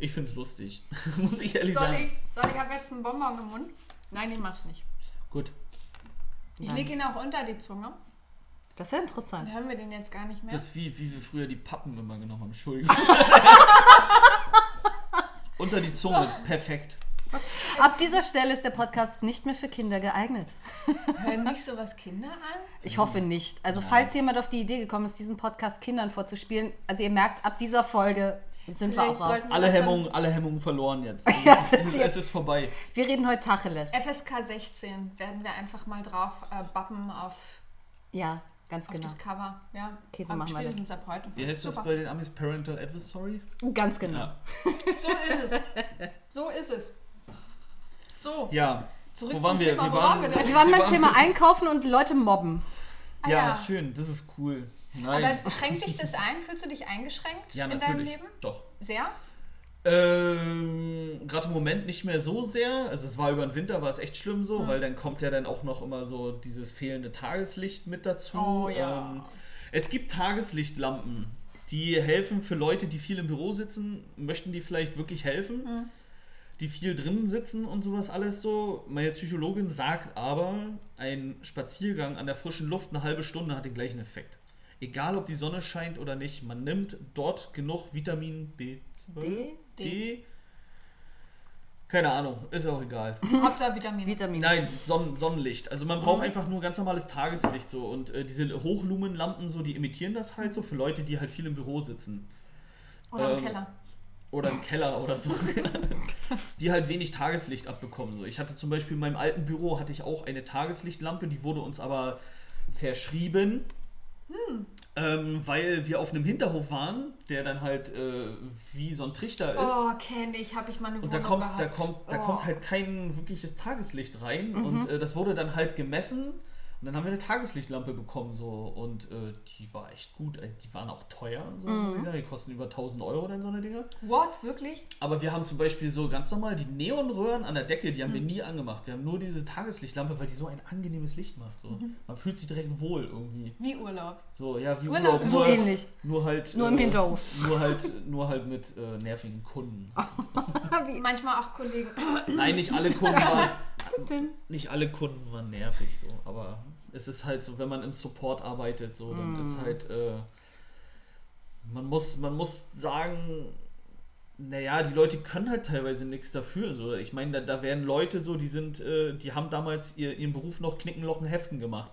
Speaker 1: Ich find's lustig. Muss ich ehrlich
Speaker 2: soll
Speaker 1: sagen.
Speaker 2: ich, soll ich habe jetzt einen Bonbon im Mund? Nein, ich mach's nicht.
Speaker 1: Gut.
Speaker 2: Ich
Speaker 3: Nein.
Speaker 2: lege ihn auch unter die Zunge.
Speaker 3: Das ist ja interessant.
Speaker 2: Dann hören wir den jetzt gar nicht mehr.
Speaker 1: Das ist wie, wie wir früher die Pappen immer genommen haben. Entschuldigung. Unter die Zunge. Perfekt.
Speaker 3: Ab dieser Stelle ist der Podcast nicht mehr für Kinder geeignet.
Speaker 2: Hören sich sowas Kinder an?
Speaker 3: Ich hoffe nicht. Also falls jemand auf die Idee gekommen ist, diesen Podcast Kindern vorzuspielen, also ihr merkt, ab dieser Folge Sind wir auch raus.
Speaker 1: Alle Hemmungen, alle Hemmungen verloren jetzt.
Speaker 3: Ja,
Speaker 1: es, ist, es ist vorbei.
Speaker 3: Wir reden heute Tacheles.
Speaker 2: FSK 16 werden wir einfach mal drauf äh, bappen auf,
Speaker 3: Ja, ganz
Speaker 2: auf
Speaker 3: genau.
Speaker 2: das Cover. Ja,
Speaker 3: Okay, so
Speaker 2: Ab-
Speaker 3: machen wir das.
Speaker 2: ab heute.
Speaker 1: Wie heißt das bei den Amis? Parental Advisory?
Speaker 3: Ganz genau.
Speaker 1: Ja.
Speaker 2: So ist es. So ist es. So,
Speaker 1: ja.
Speaker 2: zurück
Speaker 1: Wo waren
Speaker 2: zum
Speaker 1: wir?
Speaker 2: Thema.
Speaker 1: Wir
Speaker 2: Wo
Speaker 1: waren-
Speaker 2: waren wir denn?
Speaker 3: Wir waren beim
Speaker 1: waren-
Speaker 3: Thema Einkaufen und Leute mobben.
Speaker 2: Ah,
Speaker 1: ja,
Speaker 2: ja.
Speaker 1: schön, das ist cool. Nein.
Speaker 2: Aber schränkt dich das ein? Fühlst du dich eingeschränkt
Speaker 1: ja,
Speaker 2: in deinem
Speaker 1: natürlich.
Speaker 2: Leben?
Speaker 1: Doch.
Speaker 2: Sehr?
Speaker 1: Ähm, Gerade im Moment nicht mehr so sehr. Also es war über den Winter, war es echt schlimm so, weil dann kommt ja dann auch noch immer so dieses fehlende Tageslicht mit dazu.
Speaker 2: Oh, ja.
Speaker 1: Ähm, es gibt Tageslichtlampen, die helfen für Leute, die viel im Büro sitzen, möchten die vielleicht wirklich helfen,
Speaker 2: Hm.
Speaker 1: die viel drinnen sitzen und sowas alles so. Meine Psychologin sagt aber, ein Spaziergang an der frischen Luft eine halbe Stunde hat den gleichen Effekt. Egal ob die Sonne scheint oder nicht, man nimmt dort genug Vitamin B12,
Speaker 3: D?
Speaker 1: D. Keine Ahnung, ist auch egal.
Speaker 2: Hauptsache Vitamine.
Speaker 3: Vitamine.
Speaker 1: Nein, Sonnen Sonnenlicht. Also man braucht einfach nur ganz normales Tageslicht so und äh, diese Hochlumenlampen so, die imitieren das halt so für Leute, die halt viel im Büro sitzen
Speaker 2: Oder im
Speaker 1: ähm,
Speaker 2: Keller.
Speaker 1: oder im Keller oder so, die halt wenig Tageslicht abbekommen. So, ich hatte zum Beispiel in meinem alten Büro hatte ich auch eine Tageslichtlampe, die wurde uns aber verschrieben, ähm, weil wir auf einem Hinterhof waren, der dann halt äh, wie so ein Trichter ist.
Speaker 2: Oh, kenne ich, habe ich mal eine
Speaker 1: Und
Speaker 2: Wohnung
Speaker 1: da kommt,
Speaker 2: gehabt.
Speaker 1: da kommt, da
Speaker 2: oh.
Speaker 1: kommt halt kein wirkliches Tageslicht rein.
Speaker 3: Mhm.
Speaker 1: Und äh, das wurde dann halt gemessen. Und dann haben wir eine Tageslichtlampe bekommen. so Und äh, die war echt gut. Also, die waren auch teuer, so, muss
Speaker 3: Mhm.
Speaker 1: ich sagen. Die kosten über 1000 Euro dann so eine Dinge.
Speaker 2: What? Wirklich?
Speaker 1: Aber wir haben zum Beispiel so ganz normal die Neonröhren an der Decke, die haben
Speaker 3: Mhm.
Speaker 1: wir nie angemacht. Wir haben nur diese Tageslichtlampe, weil die so ein angenehmes Licht macht. So.
Speaker 3: Mhm.
Speaker 1: Man fühlt sich direkt wohl irgendwie.
Speaker 2: Wie Urlaub.
Speaker 1: So, ja, wie
Speaker 2: Urlaub.
Speaker 1: Urlaub.
Speaker 3: So
Speaker 1: nur,
Speaker 3: ähnlich.
Speaker 1: Nur halt.
Speaker 3: Nur im
Speaker 1: äh,
Speaker 3: Hinterhof.
Speaker 1: Nur halt, nur halt mit äh, nervigen Kunden.
Speaker 2: Manchmal auch Kollegen.
Speaker 1: Nein, nicht alle Kunden waren.
Speaker 3: Tütün.
Speaker 1: nicht alle Kunden waren nervig so, aber es ist halt so, wenn man im Support arbeitet, so, dann
Speaker 3: Mm.
Speaker 1: ist halt, äh, man muss, man muss sagen, naja, die Leute können halt teilweise nichts dafür. So. Ich meine, da, da werden Leute so, die sind, äh, die haben damals ihr, ihren Beruf noch Knickenlochen Heften gemacht.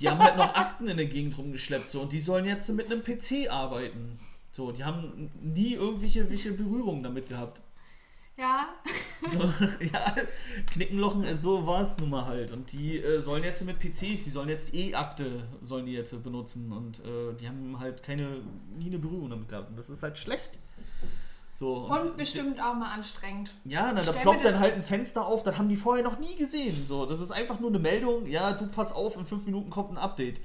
Speaker 1: Die haben halt noch Akten in der Gegend rumgeschleppt so und die sollen jetzt mit einem PC arbeiten. So, die haben nie irgendwelche, irgendwelche Berührungen damit gehabt.
Speaker 2: Ja.
Speaker 1: So, ja, Knickenlochen, äh, so war es nun mal halt. Und die äh, sollen jetzt mit PCs, die sollen jetzt E-Akte, sollen die jetzt benutzen. Und äh, die haben halt keine, nie eine Berührung damit gehabt. Und das ist halt schlecht. So,
Speaker 2: Und bestimmt auch mal anstrengend.
Speaker 1: Ja, na, da ploppt dann halt ein Fenster auf, das haben die vorher noch nie gesehen. So, das ist einfach nur eine Meldung, ja, du pass auf, in fünf Minuten kommt ein Update.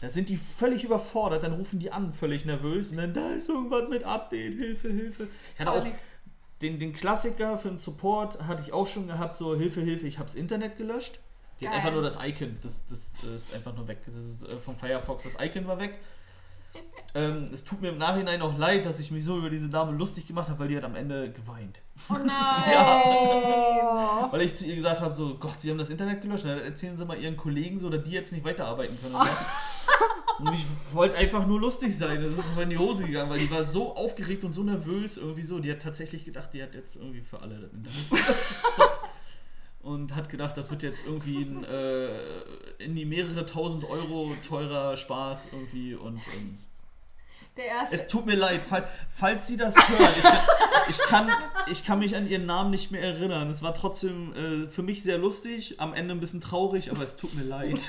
Speaker 1: Da sind die völlig überfordert, dann rufen die an, völlig nervös, und dann, da ist irgendwas mit Update, Hilfe, Hilfe. Ich hatte auch. Den, den Klassiker für den Support, hatte ich auch schon gehabt, so Hilfe, Hilfe, ich hab's Internet gelöscht. Die hat einfach nur das Icon, das, das ist einfach nur weg. Das ist äh, vom Firefox, das Icon war weg. Ähm, es tut mir im Nachhinein auch leid, dass ich mich so über diese Dame lustig gemacht habe, weil die hat am Ende geweint.
Speaker 2: Oh nein.
Speaker 1: Weil ich zu ihr gesagt habe, so, Gott, sie haben das Internet gelöscht, dann erzählen sie mal ihren Kollegen so, dass die jetzt nicht weiterarbeiten können. So. und ich wollte einfach nur lustig sein, das ist aber in die Hose gegangen, weil die war so aufgeregt und so nervös irgendwie so, die hat tatsächlich gedacht, die hat jetzt irgendwie für alle das Internet. Und hat gedacht, das wird jetzt irgendwie ein äh, in die mehrere tausend Euro teurer Spaß irgendwie und ähm,
Speaker 2: Der erste.
Speaker 1: es tut mir leid, fall, falls Sie das hören. Ich, ich, kann, ich kann mich an Ihren Namen nicht mehr erinnern. Es war trotzdem äh, für mich sehr lustig, am Ende ein bisschen traurig, aber es tut mir leid.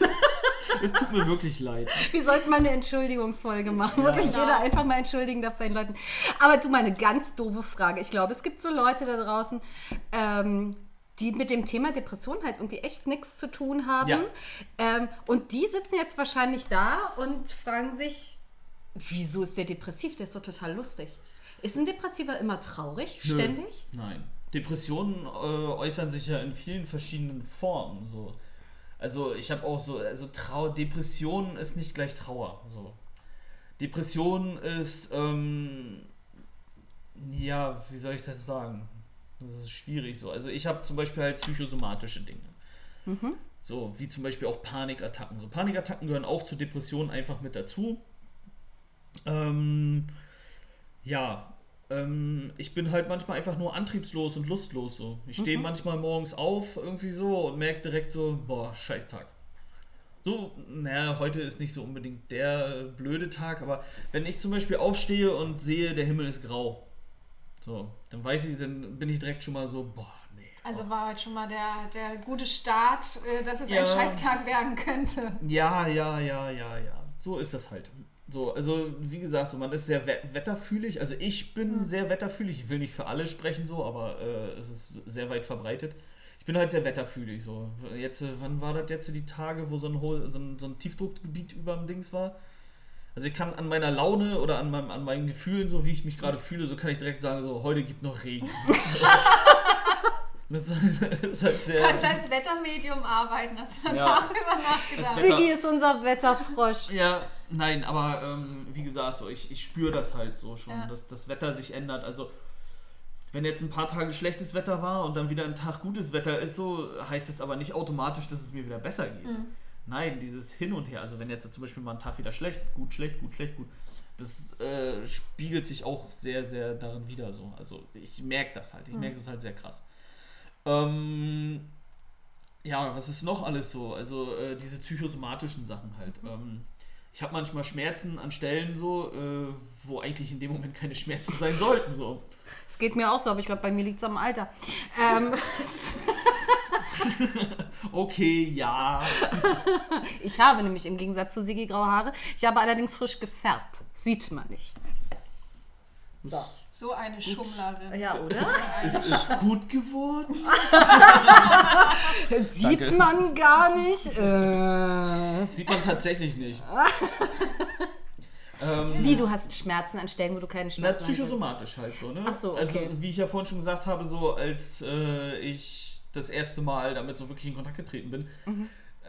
Speaker 1: Es tut mir wirklich leid.
Speaker 3: Wir sollten mal eine Entschuldigungsfolge machen, wo
Speaker 1: Ja.
Speaker 3: sich
Speaker 2: Genau.
Speaker 3: jeder einfach mal entschuldigen darf bei den Leuten. Aber du, mal eine ganz doofe Frage. Ich glaube, es gibt so Leute da draußen, ähm, die mit dem Thema Depression halt irgendwie echt nichts zu tun haben.
Speaker 1: Ja.
Speaker 3: Ähm, und die sitzen jetzt wahrscheinlich da und fragen sich, wieso ist der depressiv? Der ist doch total lustig. Ist ein Depressiver immer traurig,
Speaker 1: Nö.
Speaker 3: ständig?
Speaker 1: Nein. Depressionen äh, äußern sich ja in vielen verschiedenen Formen. So. Also ich habe auch so, also Trau Depression ist nicht gleich Trauer. So. Depression ist, ähm, ja, wie soll ich das sagen? Das ist schwierig so. Also ich habe zum Beispiel halt psychosomatische Dinge. So, wie zum Beispiel auch Panikattacken. So, Panikattacken gehören auch zu Depressionen einfach mit dazu. Ähm, ja, ähm, ich bin halt manchmal einfach nur antriebslos und lustlos so. Ich stehe manchmal morgens auf irgendwie so und merke direkt so, boah, scheiß Tag. so, naja, heute ist nicht so unbedingt der äh, blöde Tag, aber wenn ich zum Beispiel aufstehe und sehe, der Himmel ist grau, so, dann weiß ich, dann bin ich direkt schon mal so, boah, nee.
Speaker 2: Also war heute schon mal der, der gute Start, äh, dass es
Speaker 1: Ja.
Speaker 2: ein Scheißtag werden könnte.
Speaker 1: Ja, ja, ja, ja, ja. So ist das halt. So, also wie gesagt, so, man ist sehr we wetterfühlig. Also ich bin sehr wetterfühlig. Ich will nicht für alle sprechen so, aber äh, es ist sehr weit verbreitet. Ich bin halt sehr wetterfühlig so. Jetzt, äh, wann war das jetzt die Tage, wo so ein, so ein, so ein Tiefdruckgebiet über dem Dings war? Also ich kann an meiner Laune oder an, meinem, an meinen Gefühlen, so wie ich mich gerade fühle, so kann ich direkt sagen, so heute gibt noch Regen. das ist halt sehr...
Speaker 2: Du kannst als Wettermedium arbeiten, hast du
Speaker 1: Ja.
Speaker 2: darüber nachgedacht.
Speaker 3: Siggi ist unser Wetterfrosch.
Speaker 1: Ja, nein, aber ähm, wie gesagt, so, ich, ich spüre das halt so schon,
Speaker 2: Ja.
Speaker 1: dass das Wetter sich ändert. Also, wenn jetzt ein paar Tage schlechtes Wetter war und dann wieder ein Tag gutes Wetter ist, so heißt es aber nicht automatisch, dass es mir wieder besser geht. Nein, dieses Hin und Her. Also, wenn jetzt zum Beispiel mal ein Tag wieder schlecht, gut, schlecht, gut, schlecht, gut, das äh, spiegelt sich auch sehr, sehr darin wieder so. Also, ich merke das halt. Ich merke das halt sehr krass. Ähm, ja, was ist noch alles so? Also äh, diese psychosomatischen Sachen halt. Ähm, ich habe manchmal Schmerzen an Stellen so, äh, wo eigentlich in dem Moment keine Schmerzen sein sollten. So.
Speaker 3: Es geht mir auch so, aber ich glaube, bei mir liegt es am Alter. Ähm,
Speaker 1: Okay, ja.
Speaker 3: ich habe nämlich im Gegensatz zu Siggi graue Haare. Ich habe allerdings frisch gefärbt. Sieht man nicht. So.
Speaker 2: So eine Schummlerin.
Speaker 3: Ja, oder?
Speaker 1: Es ist gut geworden.
Speaker 3: Sieht
Speaker 1: Danke.
Speaker 3: man gar nicht. Äh.
Speaker 1: Sieht man tatsächlich nicht. ähm,
Speaker 3: Wie, du hast Schmerzen an Stellen, wo du keine Schmerzen hast?
Speaker 1: psychosomatisch halt so, ne?
Speaker 3: Ach so, okay.
Speaker 1: Also, wie ich ja vorhin schon gesagt habe, so als äh, ich das erste Mal damit so wirklich in Kontakt getreten bin,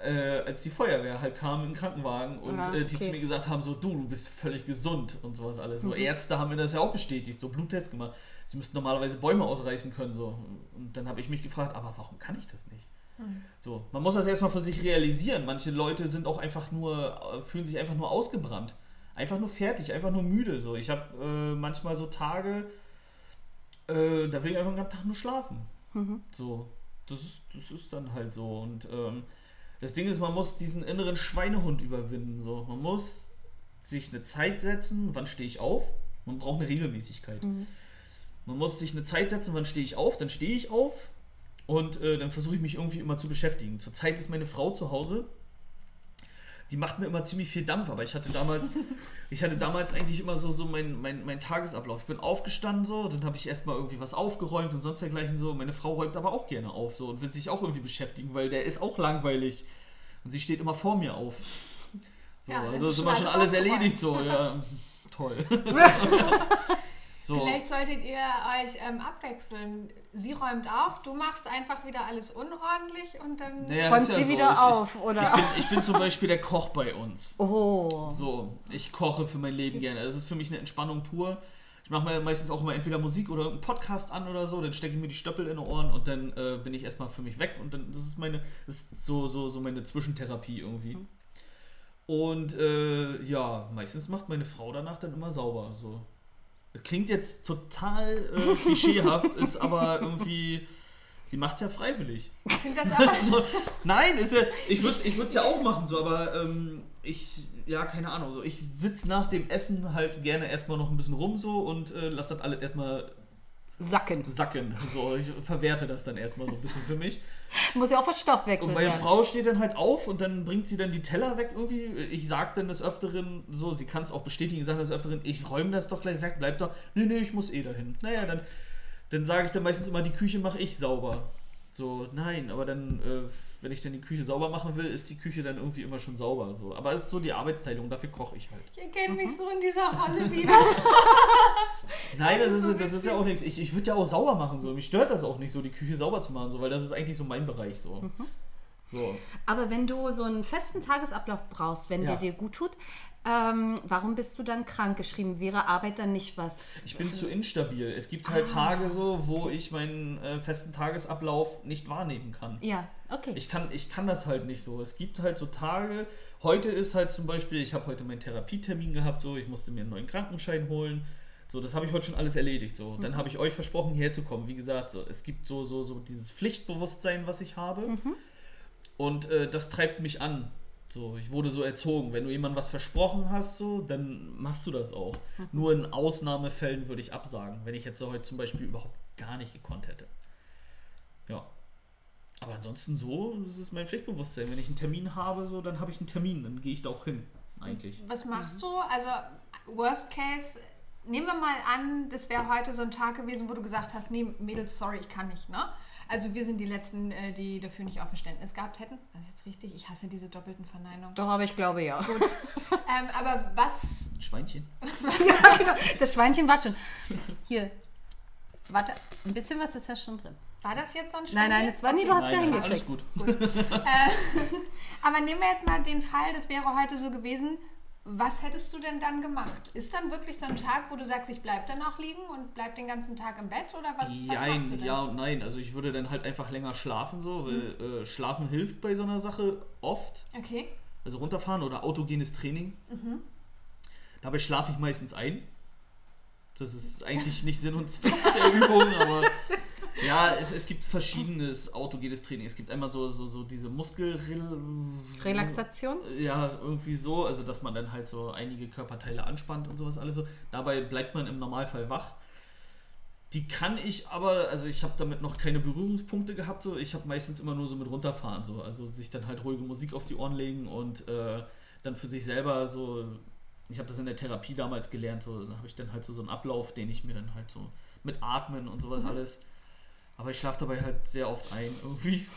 Speaker 1: äh, als die Feuerwehr halt kam im Krankenwagen und
Speaker 3: Mhm. Ja,
Speaker 1: äh, die
Speaker 3: okay.
Speaker 1: zu mir gesagt haben, so du, du bist völlig gesund und sowas alles. So
Speaker 3: Mhm.
Speaker 1: Ärzte haben mir das ja auch bestätigt, so Bluttest gemacht. Sie müssten normalerweise Bäume ausreißen können, so. Und dann habe ich mich gefragt, aber warum kann ich das nicht? So, man muss das erstmal für sich realisieren. Manche Leute sind auch einfach nur, äh, fühlen sich einfach nur ausgebrannt. Einfach nur fertig, einfach nur müde. So, ich habe äh, manchmal so Tage, äh, da will ich einfach den ganzen Tag nur schlafen. So, das ist, das ist dann halt so. Und ähm, das Ding ist, man muss diesen inneren Schweinehund überwinden. So, man muss sich eine Zeit setzen, wann stehe ich auf? Man braucht eine Regelmäßigkeit. Man muss sich eine Zeit setzen, wann stehe ich auf? Dann stehe ich auf und äh, dann versuche ich mich irgendwie immer zu beschäftigen. Zurzeit ist meine Frau zu Hause. Die macht mir immer ziemlich viel Dampf, aber ich hatte damals, ich hatte damals eigentlich immer so, so mein, mein, mein Tagesablauf. Ich bin aufgestanden so, dann habe ich erstmal irgendwie was aufgeräumt und sonst dergleichen so. Meine Frau räumt aber auch gerne auf so und will sich auch irgendwie beschäftigen, weil der ist auch langweilig. Und sie steht immer vor mir auf. So,
Speaker 2: Ja,
Speaker 1: also
Speaker 2: ist
Speaker 1: ist immer
Speaker 2: schon alles
Speaker 1: erledigt so, ja. Toll. so.
Speaker 2: Vielleicht solltet ihr euch ähm, abwechseln. Sie räumt auf, du machst einfach wieder alles unordentlich und dann.
Speaker 1: Naja,
Speaker 3: Räumt
Speaker 1: ja
Speaker 3: sie
Speaker 1: so.
Speaker 3: wieder
Speaker 1: ich,
Speaker 3: auf,
Speaker 1: ich,
Speaker 3: oder?
Speaker 1: Ich bin, ich bin zum Beispiel der Koch bei uns.
Speaker 3: Oh.
Speaker 1: So, ich koche für mein Leben gerne. Das ist für mich eine Entspannung pur. Ich mache mir meistens auch immer entweder Musik oder einen Podcast an oder so, dann stecke ich mir die Stöppel in die Ohren und dann äh, bin ich erstmal für mich weg und dann das ist meine das ist so so so meine Zwischentherapie irgendwie. Und äh, ja, meistens macht meine Frau danach dann immer sauber so. Klingt jetzt total äh, klischeehaft, ist aber irgendwie sie macht es ja freiwillig.
Speaker 2: Ich finde das aber.
Speaker 1: So, nein, ist ja, ich würde es ich würd's ja auch machen, so, aber ähm, ich, ja, keine Ahnung, so, ich sitze nach dem Essen halt gerne erstmal noch ein bisschen rum so und äh, lasse das alles erstmal
Speaker 3: Sacken.
Speaker 1: sacken. So, ich verwerte das dann erstmal so ein bisschen für mich.
Speaker 3: Muss ja auch verstoffwechselt
Speaker 1: Und meine
Speaker 3: werden.
Speaker 1: Frau steht dann halt auf und dann bringt sie dann die Teller weg irgendwie. Ich sag dann des Öfteren, so, sie kann es auch bestätigen, ich sage des Öfteren, ich räume das doch gleich weg, bleib doch. Nee, nee, ich muss eh dahin. Naja, dann, dann sage ich dann meistens immer, die Küche mache ich sauber. So, nein, aber dann, äh, wenn ich dann die Küche sauber machen will, ist die Küche dann irgendwie immer schon sauber. So. Aber es ist so die Arbeitsteilung, dafür koche ich halt.
Speaker 2: Ich erkenne mich so in dieser Rolle wieder.
Speaker 1: Nein, das
Speaker 2: ist so
Speaker 1: das ist ja auch nichts. Ich, ich würde ja auch sauber machen. So. Mich stört das auch nicht, so die Küche sauber zu machen, so, weil das ist eigentlich so mein Bereich. So.
Speaker 3: Mhm.
Speaker 1: so.
Speaker 3: Aber wenn du so einen festen Tagesablauf brauchst, wenn
Speaker 1: Ja.
Speaker 3: der dir gut tut, ähm, warum bist du dann krank geschrieben? Wäre Arbeit dann nicht was?
Speaker 1: Ich bin zu instabil. Es gibt halt Tage so, wo ich meinen äh, festen Tagesablauf nicht wahrnehmen kann.
Speaker 3: Ja, okay.
Speaker 1: Ich kann, ich kann das halt nicht so. Es gibt halt so Tage. Heute ist halt zum Beispiel, ich habe heute meinen Therapietermin gehabt, so, ich musste mir einen neuen Krankenschein holen. So, das habe ich heute schon alles erledigt. So, dann habe ich euch versprochen, hierher zu kommen. Wie gesagt, so, es gibt so, so, so dieses Pflichtbewusstsein, was ich habe. Und äh, das treibt mich an. So, ich wurde so erzogen. Wenn du jemandem was versprochen hast, so, dann machst du das auch.
Speaker 3: Mhm.
Speaker 1: Nur in Ausnahmefällen würde ich absagen, wenn ich jetzt so heute zum Beispiel überhaupt gar nicht gekonnt hätte. Ja. Aber ansonsten so, das ist mein Pflichtbewusstsein. Wenn ich einen Termin habe, so, dann habe ich einen Termin, dann gehe ich da auch hin. Eigentlich.
Speaker 2: Was machst du? Also, Worst Case, nehmen wir mal an, das wäre heute so ein Tag gewesen, wo du gesagt hast, nee, Mädels, sorry, ich kann nicht, ne? Also wir sind die Letzten, äh, die dafür nicht auch Verständnis gehabt hätten. Das ist jetzt richtig. Ich hasse diese doppelten Verneinungen.
Speaker 3: Doch, aber ich glaube ja.
Speaker 2: Ähm, aber was...
Speaker 1: Schweinchen.
Speaker 3: ja, genau. Das Schweinchen war schon. Hier. Warte, ein bisschen was ist ja schon drin.
Speaker 2: War das jetzt so ein
Speaker 3: Nein, nein, es war nie, du hast ja
Speaker 1: Nein,
Speaker 3: hingekriegt.
Speaker 1: Alles gut.
Speaker 2: Aber nehmen wir jetzt mal den Fall, das wäre heute so gewesen. Was hättest du denn dann gemacht? Ist dann wirklich so ein Tag, wo du sagst, ich bleib dann auch liegen und bleib den ganzen Tag im Bett? Oder was, was machst du
Speaker 1: Jein,
Speaker 2: denn?
Speaker 1: ja und nein. Also ich würde dann halt einfach länger schlafen, so, weil äh, Schlafen hilft bei so einer Sache oft.
Speaker 2: Okay.
Speaker 1: Also runterfahren oder autogenes Training.
Speaker 2: Mhm.
Speaker 1: Dabei schlafe ich meistens ein. Das ist eigentlich nicht Sinn und Zweck der Übung, aber ja, es, es gibt verschiedenes autogenes Training. Es gibt einmal so, so, so diese Muskel...
Speaker 3: Relaxation?
Speaker 1: Ja, irgendwie so, also dass man dann halt so einige Körperteile anspannt und sowas alles so. Dabei bleibt man im Normalfall wach. Die kann ich aber, also ich habe damit noch keine Berührungspunkte gehabt, so. Ich habe meistens immer nur so mit runterfahren, so. Also sich dann halt ruhige Musik auf die Ohren legen und äh, dann für sich selber so. Ich habe das in der Therapie damals gelernt, so. Da habe ich dann halt so, so einen Ablauf, den ich mir dann halt so mit Atmen und sowas alles. Aber ich schlafe dabei halt sehr oft ein, irgendwie.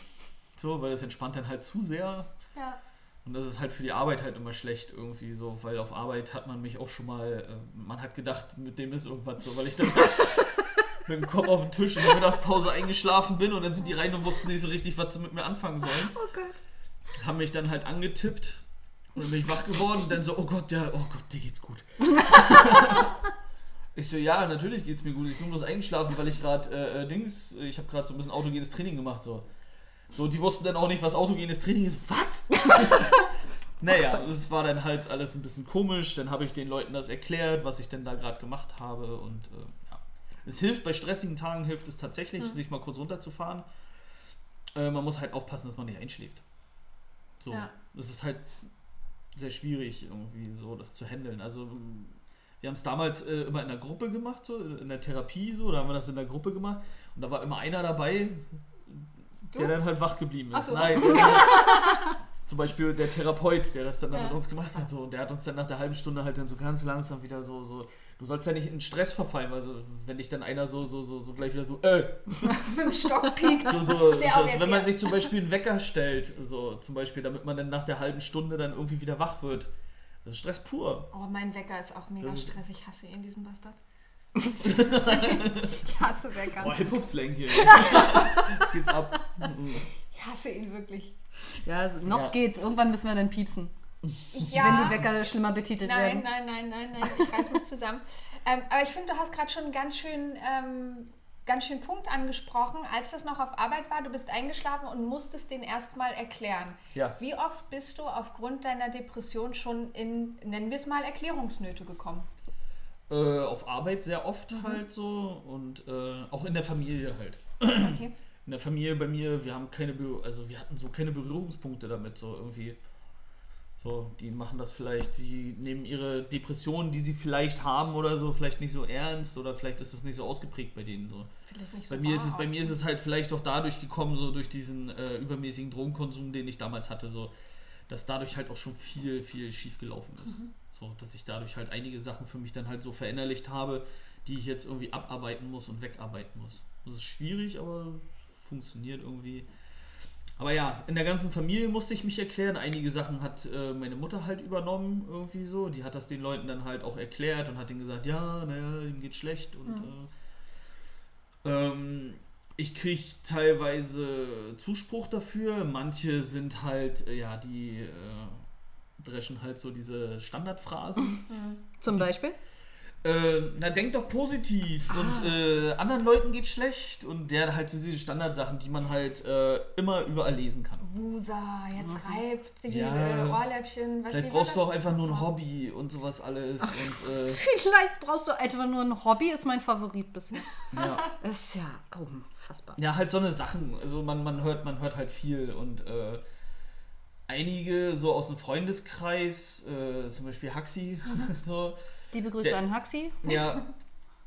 Speaker 1: So, weil das entspannt dann halt zu sehr.
Speaker 2: Ja.
Speaker 1: Und das ist halt für die Arbeit halt immer schlecht irgendwie so, weil auf Arbeit hat man mich auch schon mal, äh, man hat gedacht, mit dem ist irgendwas so, weil ich dann mit dem Kopf auf den Tisch in der Mittagspause eingeschlafen bin und dann sind die rein und wussten nicht so richtig, was sie mit mir anfangen sollen.
Speaker 3: Oh Gott.
Speaker 1: Haben mich dann halt angetippt und dann bin ich wach geworden und dann so, oh Gott, ja, oh Gott, dir geht's gut. Ich so, ja, natürlich geht's mir gut. Ich bin bloß eingeschlafen, weil ich gerade äh, äh, Dings, ich habe gerade so ein bisschen autogenes Training gemacht. So. so, die wussten dann auch nicht, was autogenes Training ist. Was? naja, es war dann halt alles ein bisschen komisch. Dann habe ich den Leuten das erklärt, was ich denn da gerade gemacht habe. Und äh, ja. Es hilft, bei stressigen Tagen hilft es tatsächlich, sich mal kurz runterzufahren. Äh, man muss halt aufpassen, dass man nicht einschläft. So,
Speaker 2: Ja.
Speaker 1: es ist halt sehr schwierig, irgendwie so das zu handeln. Also wir haben es damals äh, immer in der Gruppe gemacht, so in der Therapie, so, da haben wir das in der Gruppe gemacht und da war immer einer dabei, der
Speaker 2: Du?
Speaker 1: dann halt wach geblieben ist.
Speaker 2: so.
Speaker 1: Nein, zum Beispiel der Therapeut, der das dann, dann
Speaker 2: Ja.
Speaker 1: mit uns gemacht hat, so, und der hat uns dann nach der halben Stunde halt dann so ganz langsam wieder so, so, du sollst ja nicht in Stress verfallen, also wenn dich dann einer so, so, so, so gleich wieder so, äh,
Speaker 2: Mit dem Stock piekt.
Speaker 1: so, so, so wenn man
Speaker 2: hier.
Speaker 1: sich zum Beispiel einen Wecker stellt, so zum Beispiel, damit man dann nach der halben Stunde dann irgendwie wieder wach wird. Das ist Stress pur.
Speaker 2: Oh, mein Wecker ist auch mega
Speaker 1: ist-
Speaker 2: stressig. Ich hasse ihn, diesen Bastard. ich hasse Wecker.
Speaker 1: Boah, Hip-Hop-Slang hier. Jetzt geht's ab.
Speaker 2: Ich hasse ihn wirklich.
Speaker 3: Ja, also noch
Speaker 1: Ja.
Speaker 3: geht's. Irgendwann müssen wir dann piepsen.
Speaker 2: Ja.
Speaker 3: Wenn die Wecker schlimmer betitelt
Speaker 2: Nein,
Speaker 3: werden.
Speaker 2: nein, nein, nein, nein, ich reiß mich zusammen. Ähm, aber ich finde, du hast gerade schon einen ganz schön, ähm, ganz schön Punkt angesprochen, als das noch auf Arbeit war. Du bist eingeschlafen und musstest den erstmal erklären.
Speaker 1: Ja.
Speaker 2: Wie oft bist du aufgrund deiner Depression schon in, nennen wir es mal, Erklärungsnöte gekommen?
Speaker 1: Äh, auf Arbeit sehr oft halt so und äh, auch in der Familie halt.
Speaker 2: Okay.
Speaker 1: In der Familie bei mir, wir haben keine, Berühr also wir hatten so keine Berührungspunkte damit so irgendwie. So, die machen das vielleicht, sie nehmen ihre Depressionen, die sie vielleicht haben oder so, vielleicht nicht so ernst oder vielleicht ist das nicht so ausgeprägt bei denen so.
Speaker 2: Vielleicht nicht so
Speaker 1: Bei mir, ist es, bei mir ist es halt vielleicht auch dadurch gekommen, so durch diesen äh, übermäßigen Drogenkonsum, den ich damals hatte, so, dass dadurch halt auch schon viel, viel schief gelaufen ist. So, dass ich dadurch halt einige Sachen für mich dann halt so verinnerlicht habe, die ich jetzt irgendwie abarbeiten muss und wegarbeiten muss. Das ist schwierig, aber funktioniert irgendwie. Aber ja, in der ganzen Familie musste ich mich erklären. Einige Sachen hat äh, meine Mutter halt übernommen, irgendwie so. Die hat das den Leuten dann halt auch erklärt und hat ihnen gesagt, ja, naja, ihm geht schlecht und äh, ähm, ich kriege teilweise Zuspruch dafür. Manche sind halt, äh, ja, die äh, dreschen halt so diese Standardphrasen.
Speaker 3: Zum Beispiel?
Speaker 1: Äh, na, denk doch positiv und äh, anderen Leuten geht schlecht und der halt so diese Standardsachen, die man halt äh, immer überall lesen kann.
Speaker 2: Wusa, jetzt reibt die
Speaker 1: Ja.
Speaker 2: Ohrläppchen. Was,
Speaker 1: Vielleicht brauchst du auch einfach nur ein Hobby und sowas alles und äh,
Speaker 3: Vielleicht brauchst du etwa nur ein Hobby, ist mein Favorit bisher.
Speaker 1: ja.
Speaker 3: Ist ja unfassbar.
Speaker 1: Ja, halt so eine Sachen. Also man, man hört, man hört halt viel und äh, einige so aus dem Freundeskreis, äh, zum Beispiel Haxi, so,
Speaker 3: Liebe Grüße
Speaker 1: Der-
Speaker 3: an Haxi.
Speaker 1: ja,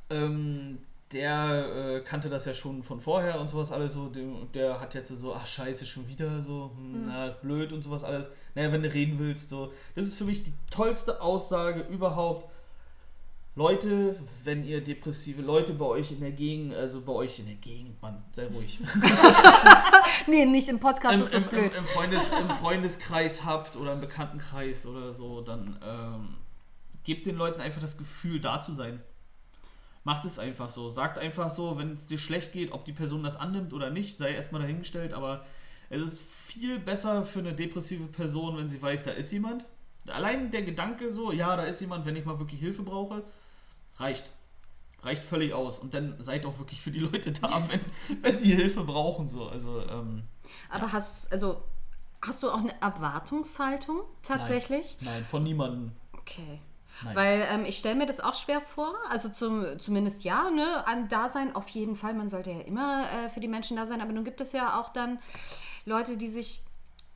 Speaker 1: ähm, der äh, kannte das ja schon von vorher und sowas alles so. Der, der hat jetzt so, ach scheiße, schon wieder so, hm, na, ist blöd und sowas alles. Naja, wenn du reden willst, so. Das ist für mich die tollste Aussage überhaupt. Leute, wenn ihr depressive Leute bei euch in der Gegend, also bei euch in der Gegend, Mann, sei ruhig.
Speaker 3: Nee, nicht im Podcast
Speaker 1: Im,
Speaker 3: ist das
Speaker 1: im,
Speaker 3: blöd.
Speaker 1: Im, im, Freundes, Im Freundeskreis habt oder im Bekanntenkreis oder so, dann ähm, gebt den Leuten einfach das Gefühl, da zu sein. Macht es einfach so. Sagt einfach so, wenn es dir schlecht geht, ob die Person das annimmt oder nicht, sei erstmal dahingestellt, aber es ist viel besser für eine depressive Person, wenn sie weiß, da ist jemand. Allein der Gedanke so, ja, da ist jemand, wenn ich mal wirklich Hilfe brauche, reicht. Reicht völlig aus. Und dann seid auch wirklich für die Leute da, wenn, wenn die Hilfe brauchen. So. Also, ähm,
Speaker 3: Aber hast, also, hast du auch eine Erwartungshaltung tatsächlich?
Speaker 1: Nein, von niemandem.
Speaker 3: Okay.
Speaker 1: Nein.
Speaker 3: Weil ähm, ich stelle mir das auch schwer vor, also zum, zumindest ja, ne, an Dasein auf jeden Fall, man sollte ja immer äh, für die Menschen da sein, aber nun gibt es ja auch dann Leute, die sich,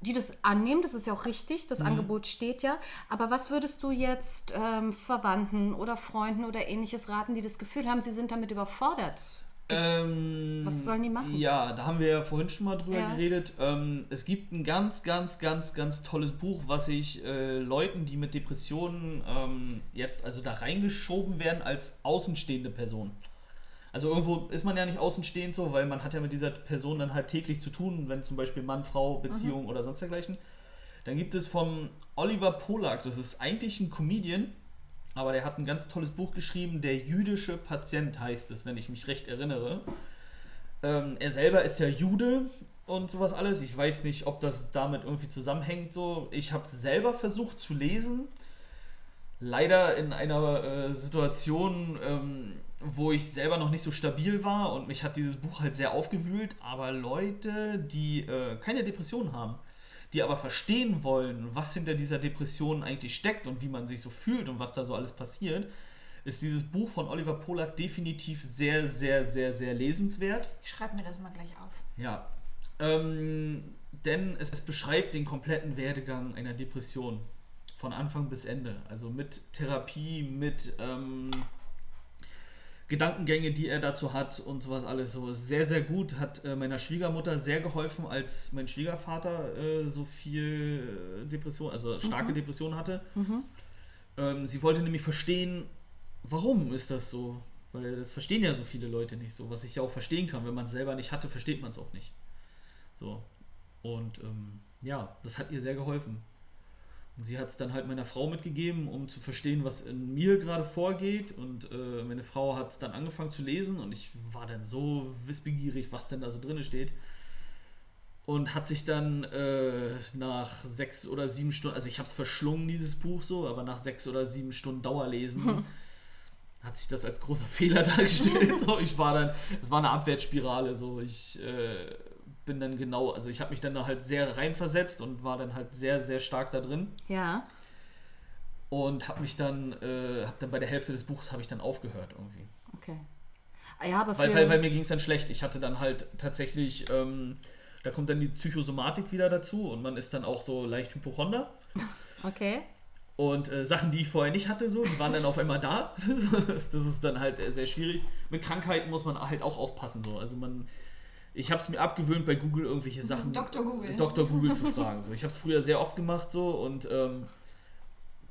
Speaker 3: die das annehmen, das ist ja auch richtig,
Speaker 1: Mhm.
Speaker 3: das Angebot steht ja, aber was würdest du jetzt ähm, Verwandten oder Freunden oder ähnliches raten, die das Gefühl haben, sie sind damit überfordert?
Speaker 1: Ähm,
Speaker 3: was sollen die machen?
Speaker 1: Ja, da haben wir ja vorhin schon mal drüber
Speaker 3: Ja.
Speaker 1: geredet. Ähm, es gibt ein ganz, ganz, ganz, ganz tolles Buch, was ich äh, Leuten, die mit Depressionen ähm, jetzt also da reingeschoben werden als außenstehende Person. Also irgendwo ist man ja nicht außenstehend so, weil man hat ja mit dieser Person dann halt täglich zu tun, wenn zum Beispiel Mann, Frau, Beziehung
Speaker 3: Mhm.
Speaker 1: oder sonst dergleichen. Dann gibt es vom Oliver Polak, das ist eigentlich ein Comedian, aber der hat ein ganz tolles Buch geschrieben, Der jüdische Patient heißt es, wenn ich mich recht erinnere. Ähm, er selber ist ja Jude und sowas alles. Ich weiß nicht, ob das damit irgendwie zusammenhängt. So, ich habe es selber versucht zu lesen. Leider in einer äh, Situation, ähm, wo ich selber noch nicht so stabil war und mich hat dieses Buch halt sehr aufgewühlt. Aber Leute, die äh, keine Depression haben, die aber verstehen wollen, was hinter dieser Depression eigentlich steckt und wie man sich so fühlt und was da so alles passiert, ist dieses Buch von Oliver Polak definitiv sehr, sehr, sehr, sehr lesenswert.
Speaker 2: Ich schreibe mir das mal gleich auf.
Speaker 1: Ja. Ähm, denn es, es beschreibt den kompletten Werdegang einer Depression. Von Anfang bis Ende. Also mit Therapie, mit ähm, Gedankengänge, die er dazu hat und sowas alles. So sehr, sehr gut. Hat äh, meiner Schwiegermutter sehr geholfen, als mein Schwiegervater äh, so viel äh, Depression, also starke Depression hatte. Ähm, sie wollte nämlich verstehen, warum ist das so? Weil das verstehen ja so viele Leute nicht so, was ich ja auch verstehen kann. Wenn man es selber nicht hatte, versteht man es auch nicht. So. Und ähm, ja, das hat ihr sehr geholfen. Und sie hat es dann halt meiner Frau mitgegeben, um zu verstehen, was in mir gerade vorgeht. Und äh, meine Frau hat es dann angefangen zu lesen und ich war dann so wissbegierig, was denn da so drin steht. Und hat sich dann äh, nach sechs oder sieben Stunden, also ich habe es verschlungen, dieses Buch so, aber nach sechs oder sieben Stunden Dauerlesen hat sich das als großer Fehler dargestellt. so, ich war dann, es war eine Abwärtsspirale. So, ich äh, bin dann genau, also ich habe mich dann da halt sehr reinversetzt und war dann halt sehr, sehr stark da drin
Speaker 3: Ja.
Speaker 1: und habe mich dann, äh, habe dann bei der Hälfte des Buchs habe ich dann aufgehört irgendwie.
Speaker 3: Okay. Ah Ja, aber
Speaker 1: Weil, weil, weil mir ging es dann schlecht. Ich hatte dann halt tatsächlich, ähm, da kommt dann die Psychosomatik wieder dazu und man ist dann auch so leicht Hypochonder.
Speaker 3: okay.
Speaker 1: Und äh, Sachen, die ich vorher nicht hatte, so, die waren dann auf einmal da. das ist dann halt äh, sehr schwierig. Mit Krankheiten muss man halt auch aufpassen. So. Also man, ich habe es mir abgewöhnt, bei Google irgendwelche Sachen,
Speaker 2: Dr. Google.
Speaker 1: Dr. Google zu fragen. So. Ich habe es früher sehr oft gemacht so und ähm,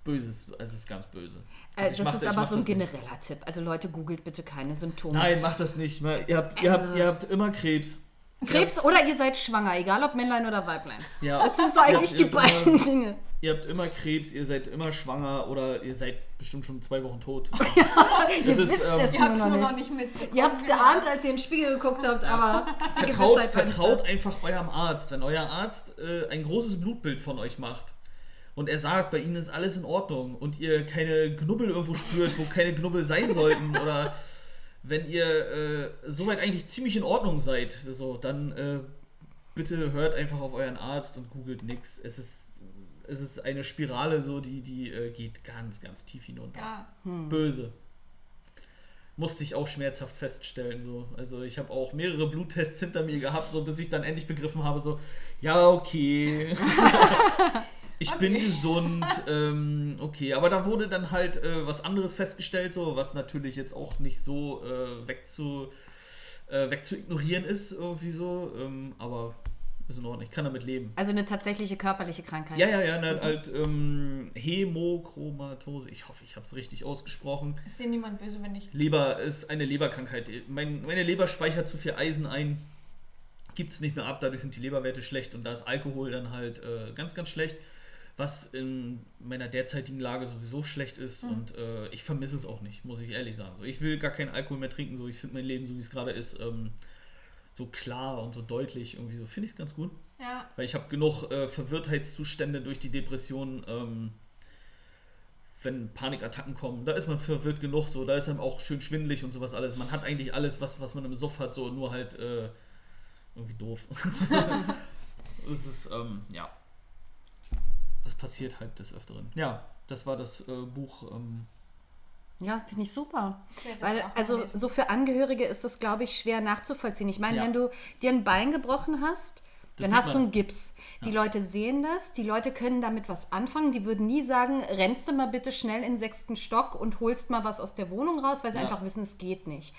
Speaker 1: böses, also es ist ganz böse.
Speaker 3: Äh,
Speaker 1: Also
Speaker 3: das
Speaker 1: mach-
Speaker 3: ist aber so ein
Speaker 1: das nicht.
Speaker 3: genereller Tipp. Also Leute, googelt bitte keine Symptome.
Speaker 1: Nein, macht das nicht. Ihr habt, ihr, habt,
Speaker 3: Also-
Speaker 1: ihr habt immer Krebs.
Speaker 3: Krebs oder ihr seid schwanger, egal ob Männlein oder Weiblein.
Speaker 1: Ja.
Speaker 3: Das sind so eigentlich
Speaker 1: Ihr
Speaker 3: die
Speaker 1: ihr
Speaker 3: beiden
Speaker 1: immer-
Speaker 3: Dinge.
Speaker 1: Ihr habt immer Krebs, ihr seid immer schwanger oder ihr seid bestimmt schon zwei Wochen tot.
Speaker 3: Ihr
Speaker 1: ist,
Speaker 3: wisst
Speaker 1: ähm,
Speaker 3: es
Speaker 2: Ihr
Speaker 3: nur
Speaker 2: habt es
Speaker 3: noch nicht.
Speaker 2: noch nicht mitbekommen.
Speaker 3: Ihr habt es
Speaker 2: genau.
Speaker 3: geahnt, als ihr in den Spiegel geguckt habt, aber
Speaker 1: Vertraut,
Speaker 3: nicht
Speaker 1: vertraut einfach eurem Arzt. Wenn euer Arzt äh, ein großes Blutbild von euch macht und er sagt, bei ihnen ist alles in Ordnung und ihr keine Knubbel irgendwo spürt, wo keine Knubbel sein sollten oder wenn ihr äh, soweit eigentlich ziemlich in Ordnung seid, so, dann äh, bitte hört einfach auf euren Arzt und googelt nichts. Es ist, es ist eine Spirale so, die, die äh, geht ganz, ganz tief hinunter.
Speaker 2: Ja,
Speaker 1: Böse. musste ich auch schmerzhaft feststellen. So. Also ich habe auch mehrere Bluttests hinter mir gehabt, so bis ich dann endlich begriffen habe, so, ja, okay. ich okay. bin gesund, ähm, okay. Aber da wurde dann halt äh, was anderes festgestellt, so, was natürlich jetzt auch nicht so äh, wegzu, äh, wegzuignorieren ist, irgendwie so. Ähm, aber ist in Ordnung, ich kann damit leben.
Speaker 3: Also eine tatsächliche körperliche Krankheit.
Speaker 1: Ja, ja, ja, ne, halt ähm, Hämochromatose. Ich hoffe, ich habe es richtig ausgesprochen.
Speaker 2: Ist dir niemand böse, wenn nicht?
Speaker 1: Leber ist eine Leberkrankheit. Mein, meine Leber speichert zu viel Eisen ein, gibt es nicht mehr ab, dadurch sind die Leberwerte schlecht und da ist Alkohol dann halt äh, ganz, ganz schlecht. Was in meiner derzeitigen Lage sowieso schlecht ist mhm. und äh, ich vermisse es auch nicht, muss ich ehrlich sagen. So, ich will gar keinen Alkohol mehr trinken, so ich finde mein Leben, so wie es gerade ist, ähm, so klar und so deutlich. Irgendwie so finde ich es ganz gut.
Speaker 2: Ja.
Speaker 1: Weil ich habe genug äh, Verwirrtheitszustände durch die Depression, ähm, wenn Panikattacken kommen. Da ist man verwirrt genug, so. Da ist einem auch schön schwindelig und sowas alles. Man hat eigentlich alles, was, was man im Suff hat, so nur halt äh, irgendwie doof. das ist, ähm, ja. Das passiert halt des Öfteren. Ja, das war das äh, Buch. Ähm,
Speaker 3: ja, finde ich super. Weil, also so für Angehörige ist das, glaube ich, schwer nachzuvollziehen. Ich meine, ja. wenn du dir ein Bein gebrochen hast, das dann hast du einen Gips. Ja. Die Leute sehen das, die Leute können damit was anfangen. Die würden nie sagen, rennst du mal bitte schnell in den sechsten Stock und holst mal was aus der Wohnung raus, weil sie ja. einfach wissen, es geht nicht.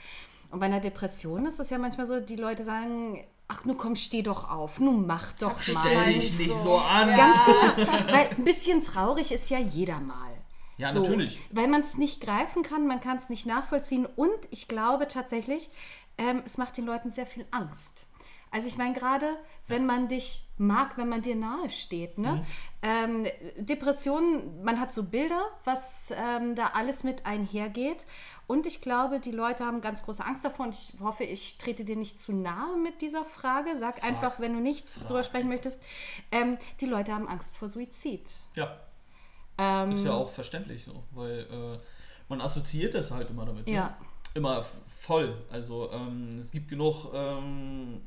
Speaker 3: Und bei einer Depression ist es ja manchmal so, die Leute sagen, ach, nun komm, steh doch auf, nun mach doch ach, mal.
Speaker 1: Stell dich nicht so, so an.
Speaker 3: Ganz genau. Weil ein bisschen traurig ist ja jeder mal.
Speaker 1: Ja, so, natürlich.
Speaker 3: Weil man es nicht greifen kann, man kann es nicht nachvollziehen und ich glaube tatsächlich, ähm, es macht den Leuten sehr viel Angst. Also ich meine, gerade wenn man dich mag, wenn man dir nahe steht. Ne? Mhm. Ähm, Depressionen, man hat so Bilder, was ähm, da alles mit einhergeht. Und ich glaube, die Leute haben ganz große Angst davor. Und ich hoffe, ich trete dir nicht zu nahe mit dieser Frage. Sag Frage. einfach, wenn du nicht Frage. drüber sprechen möchtest. Ähm, die Leute haben Angst vor Suizid.
Speaker 1: Ja. Ähm, ist ja auch verständlich so, weil äh, man assoziiert das halt immer damit.
Speaker 3: Ne? Ja. Ne?
Speaker 1: Immer voll. Also ähm, es gibt genug ähm,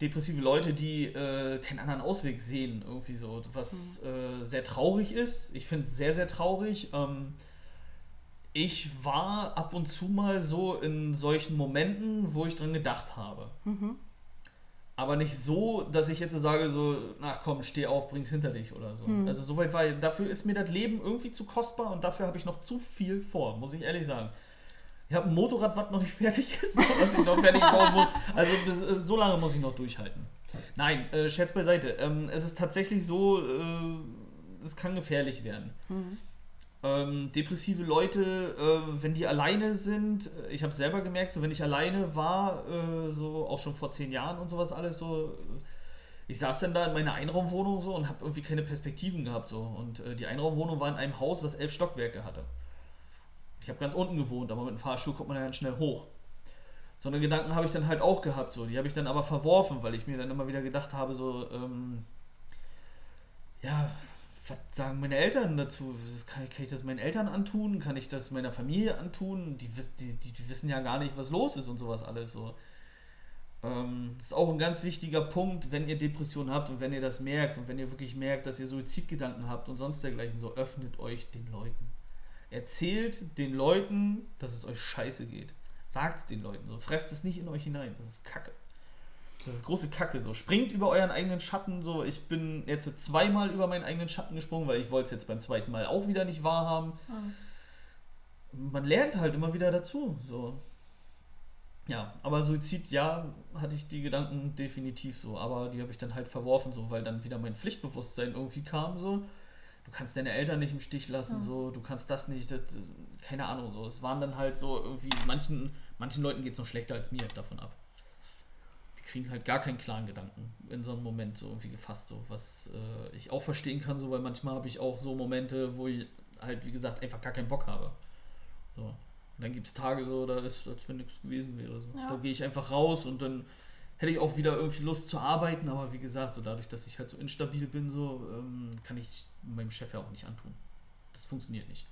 Speaker 1: depressive Leute, die äh, keinen anderen Ausweg sehen, irgendwie so, was mhm. äh, sehr traurig ist. Ich finde es sehr, sehr traurig. Ähm, ich war ab und zu mal so in solchen Momenten, wo ich dran gedacht habe. Mhm aber nicht so, dass ich jetzt so sage, so, ach komm, steh auf, bring's hinter dich oder so. Hm. Also soweit war, dafür ist mir das Leben irgendwie zu kostbar und dafür habe ich noch zu viel vor, muss ich ehrlich sagen. Ich habe ein Motorrad, was noch nicht fertig ist, was ich noch fertig bauen muss. Also bis, äh, so lange muss ich noch durchhalten. Nein, äh, Scherz beiseite. Ähm, es ist tatsächlich so, äh, es kann gefährlich werden. Hm. Ähm, depressive Leute, äh, wenn die alleine sind, äh, ich habe selber gemerkt, so wenn ich alleine war, äh, so auch schon vor zehn Jahren und sowas alles so, ich saß dann da in meiner Einraumwohnung so und habe irgendwie keine Perspektiven gehabt so und die Einraumwohnung war in einem Haus, was elf Stockwerke hatte. Ich habe ganz unten gewohnt, aber mit dem Fahrstuhl kommt man ja ganz schnell hoch. So eine Gedanken habe ich dann halt auch gehabt, so die habe ich dann aber verworfen, weil ich mir dann immer wieder gedacht habe, so ähm, ja was sagen meine Eltern dazu? Kann, ich das meinen Eltern antun? Kann ich das meiner Familie antun? Die, die, die, wissen ja gar nicht, was los ist und sowas alles so. Ähm, das ist auch ein ganz wichtiger Punkt, wenn ihr Depressionen habt und wenn ihr das merkt und wenn ihr wirklich merkt, dass ihr Suizidgedanken habt und sonst dergleichen, so öffnet euch den Leuten. Erzählt den Leuten, dass es euch scheiße geht. Sagt es den Leuten so. Fresst es nicht in euch hinein. Das ist Kacke. Das ist große Kacke so. Springt über euren eigenen Schatten so. Ich bin jetzt zweimal über meinen eigenen Schatten gesprungen, weil ich wollte es jetzt beim zweiten Mal auch wieder nicht wahrhaben. Mhm. Man lernt halt immer wieder dazu. So. Ja, aber Suizid, ja, hatte ich die Gedanken definitiv so. Aber die habe ich dann halt verworfen, so, weil dann wieder mein Pflichtbewusstsein irgendwie kam, so. Du kannst deine Eltern nicht im Stich lassen, mhm. so, du kannst das nicht, das, keine Ahnung, so. Es waren dann halt so irgendwie, manchen, manchen Leuten geht es noch schlechter als mir davon ab kriegen halt gar keinen klaren Gedanken in so einem Moment so irgendwie gefasst, so was äh, ich auch verstehen kann, so weil manchmal habe ich auch so Momente, wo ich halt, wie gesagt, einfach gar keinen Bock habe. So. Und dann gibt es Tage so, da ist, als wenn nichts gewesen wäre. So. Ja. Da gehe ich einfach raus und dann hätte ich auch wieder irgendwie Lust zu arbeiten, aber wie gesagt, so dadurch, dass ich halt so instabil bin, so ähm, kann ich meinem Chef ja auch nicht antun. Das funktioniert nicht.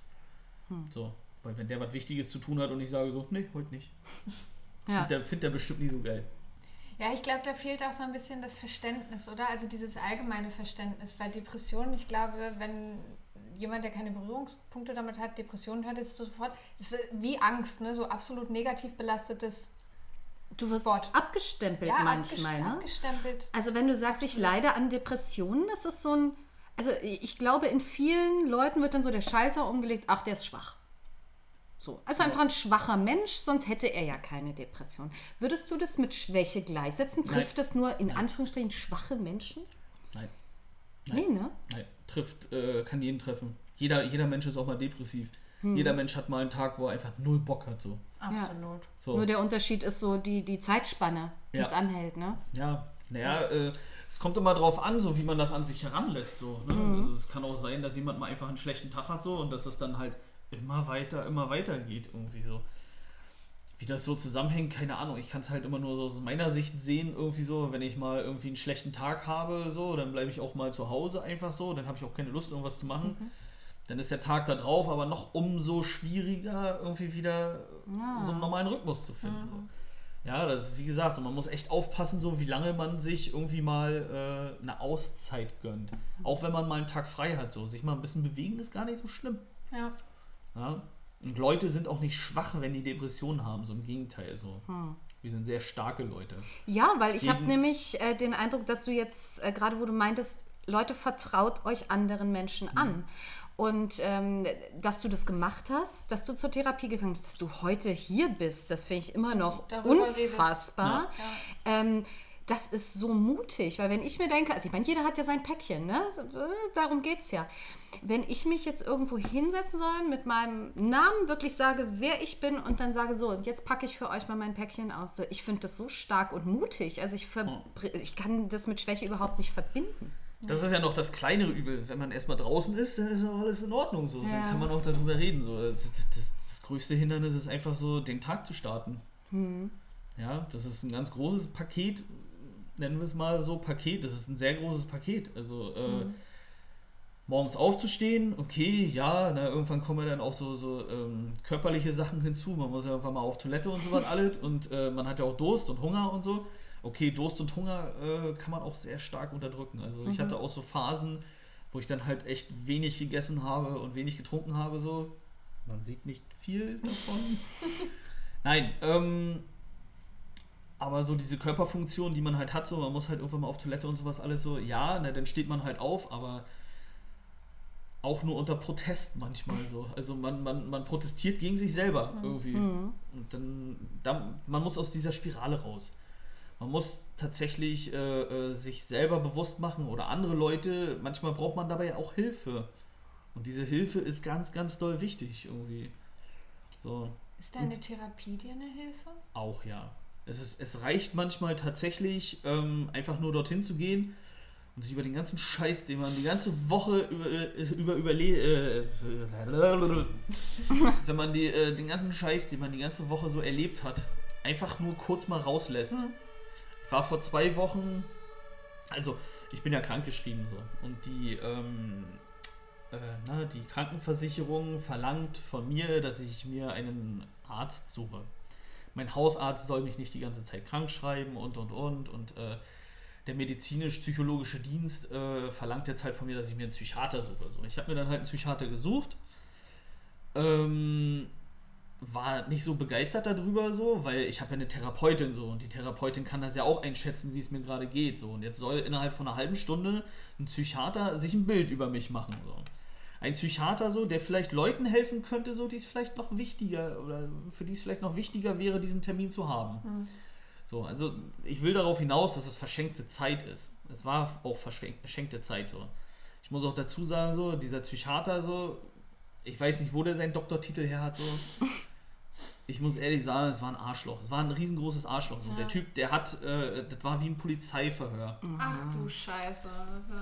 Speaker 1: Hm. So, weil wenn der was Wichtiges zu tun hat und ich sage so, nee, heute nicht. Ja. Findet der, find der bestimmt nicht so geil.
Speaker 2: Ja, ich glaube, da fehlt auch so ein bisschen das Verständnis, oder? Also dieses allgemeine Verständnis. Bei Depressionen, ich glaube, wenn jemand, der keine Berührungspunkte damit hat, Depressionen hat, ist sofort ist wie Angst, ne? so absolut negativ belastetes
Speaker 3: Du wirst
Speaker 2: Wort.
Speaker 3: abgestempelt
Speaker 2: ja,
Speaker 3: manchmal,
Speaker 2: abgest-
Speaker 3: ne?
Speaker 2: abgestempelt.
Speaker 3: Also wenn du sagst, ich leide an Depressionen, das ist so ein, also ich glaube, in vielen Leuten wird dann so der Schalter umgelegt, ach, der ist schwach. So, also einfach ein schwacher Mensch, sonst hätte er ja keine Depression. Würdest du das mit Schwäche gleichsetzen? Trifft das nur in Anführungsstrichen schwache Menschen?
Speaker 1: Nein.
Speaker 3: Nee, ne?
Speaker 1: Nein, trifft, äh, kann jeden treffen. Jeder, jeder Mensch ist auch mal depressiv.
Speaker 3: Hm.
Speaker 1: Jeder Mensch hat mal einen Tag, wo er einfach null Bock hat. So.
Speaker 2: Absolut.
Speaker 1: So.
Speaker 3: Nur der Unterschied ist so die, die Zeitspanne, die
Speaker 1: Ja.
Speaker 3: es anhält, ne?
Speaker 1: Ja, naja, äh, es kommt immer drauf an, so wie man das an sich heranlässt. So, ne?
Speaker 3: Mhm.
Speaker 1: also es kann auch sein, dass jemand mal einfach einen schlechten Tag hat so und dass es dann halt immer weiter, immer weiter geht irgendwie so. Wie das so zusammenhängt, keine Ahnung. Ich kann es halt immer nur so aus meiner Sicht sehen, irgendwie so, wenn ich mal irgendwie einen schlechten Tag habe, so, dann bleibe ich auch mal zu Hause einfach so, dann habe ich auch keine Lust, irgendwas zu machen.
Speaker 3: Mhm.
Speaker 1: Dann ist der Tag da drauf, aber noch umso schwieriger, irgendwie wieder so einen normalen Rhythmus zu finden. So. Ja, das ist wie gesagt, so, man muss echt aufpassen, so wie lange man sich irgendwie mal äh, eine Auszeit gönnt. Auch wenn man mal einen Tag frei hat, so sich mal ein bisschen bewegen ist gar nicht so schlimm.
Speaker 2: Ja.
Speaker 1: Ja? Und Leute sind auch nicht schwach, wenn die Depressionen haben, so im Gegenteil so. Wir sind sehr starke Leute.
Speaker 3: Ja, weil ich habe nämlich äh, den Eindruck, dass du jetzt, äh, gerade wo du meintest, Leute vertraut euch anderen Menschen
Speaker 1: Mhm.
Speaker 3: Und ähm, dass du das gemacht hast, dass du zur Therapie gegangen bist, dass du heute hier bist, das finde ich immer noch
Speaker 2: Darüber
Speaker 3: unfassbar. Ähm, das ist so mutig, weil wenn ich mir denke, also ich meine, jeder hat ja sein Päckchen, ne? darum geht es ja. Wenn ich mich jetzt irgendwo hinsetzen soll, mit meinem Namen wirklich sage, wer ich bin und dann sage, so, und jetzt packe ich für euch mal mein Päckchen aus. Ich finde das so stark und mutig. Also ich, ver ich kann das mit Schwäche überhaupt nicht verbinden.
Speaker 1: Das ist ja noch das kleinere Übel. Wenn man erstmal draußen ist, dann ist auch alles in Ordnung. So.
Speaker 3: Ja.
Speaker 1: Dann kann man auch darüber reden. So. Das, das, das größte Hindernis ist einfach so, den Tag zu starten. Ja, das ist ein ganz großes Paket, nennen wir es mal so, Paket. Das ist ein sehr großes Paket. Also äh, morgens aufzustehen, okay, ja, na, irgendwann kommen dann auch so, so ähm, körperliche Sachen hinzu. Man muss ja irgendwann mal auf Toilette und so was alles. Und äh, man hat ja auch Durst und Hunger und so. Okay, Durst und Hunger äh, kann man auch sehr stark unterdrücken. Also ich hatte auch so Phasen, wo ich dann halt echt wenig gegessen habe und wenig getrunken habe. So, man sieht nicht viel davon. Nein, ähm, aber so diese Körperfunktion, die man halt hat, so man muss halt irgendwann mal auf Toilette und sowas alles so, ja, na, dann steht man halt auf, aber auch nur unter Protest manchmal so. Also man, man, man protestiert gegen sich selber irgendwie. Und dann, dann, man muss aus dieser Spirale raus. Man muss tatsächlich äh, äh, sich selber bewusst machen oder andere Leute, manchmal braucht man dabei auch Hilfe. Und diese Hilfe ist ganz, ganz doll wichtig irgendwie. So,
Speaker 2: Ist deine Therapie dir eine Hilfe?
Speaker 1: auch ja. Es, ist, es reicht manchmal tatsächlich, ähm, einfach nur dorthin zu gehen und sich über den ganzen Scheiß, den man die ganze Woche über, äh, über überle äh, wenn man die, äh, den ganzen Scheiß, den man die ganze Woche so erlebt hat, einfach nur kurz mal rauslässt. Ich war vor zwei Wochen, also ich bin ja krankgeschrieben so und die, ähm, äh, na, die Krankenversicherung verlangt von mir, dass ich mir einen Arzt suche. Mein Hausarzt soll mich nicht die ganze Zeit krank schreiben und und und und äh, der medizinisch-psychologische Dienst äh, verlangt jetzt halt von mir, dass ich mir einen Psychiater suche. So, ich habe mir dann halt einen Psychiater gesucht. Ähm, war nicht so begeistert darüber so, weil ich habe ja eine Therapeutin so und die Therapeutin kann das ja auch einschätzen, wie es mir gerade geht so und jetzt soll innerhalb von einer halben Stunde ein Psychiater sich ein Bild über mich machen so. Ein Psychiater so, der vielleicht Leuten helfen könnte, so die es vielleicht noch wichtiger oder für die es vielleicht noch wichtiger wäre, diesen Termin zu haben. So, also ich will darauf hinaus, dass es verschenkte Zeit ist. Es war auch verschenk- verschenkte Zeit so. Ich muss auch dazu sagen so, dieser Psychiater so, ich weiß nicht, wo der seinen Doktortitel her hat so. Ich muss ehrlich sagen, es war ein Arschloch. Es war ein riesengroßes Arschloch.
Speaker 2: Ja.
Speaker 1: Der Typ, der hat, äh, das war wie ein Polizeiverhör.
Speaker 2: Ach du Scheiße.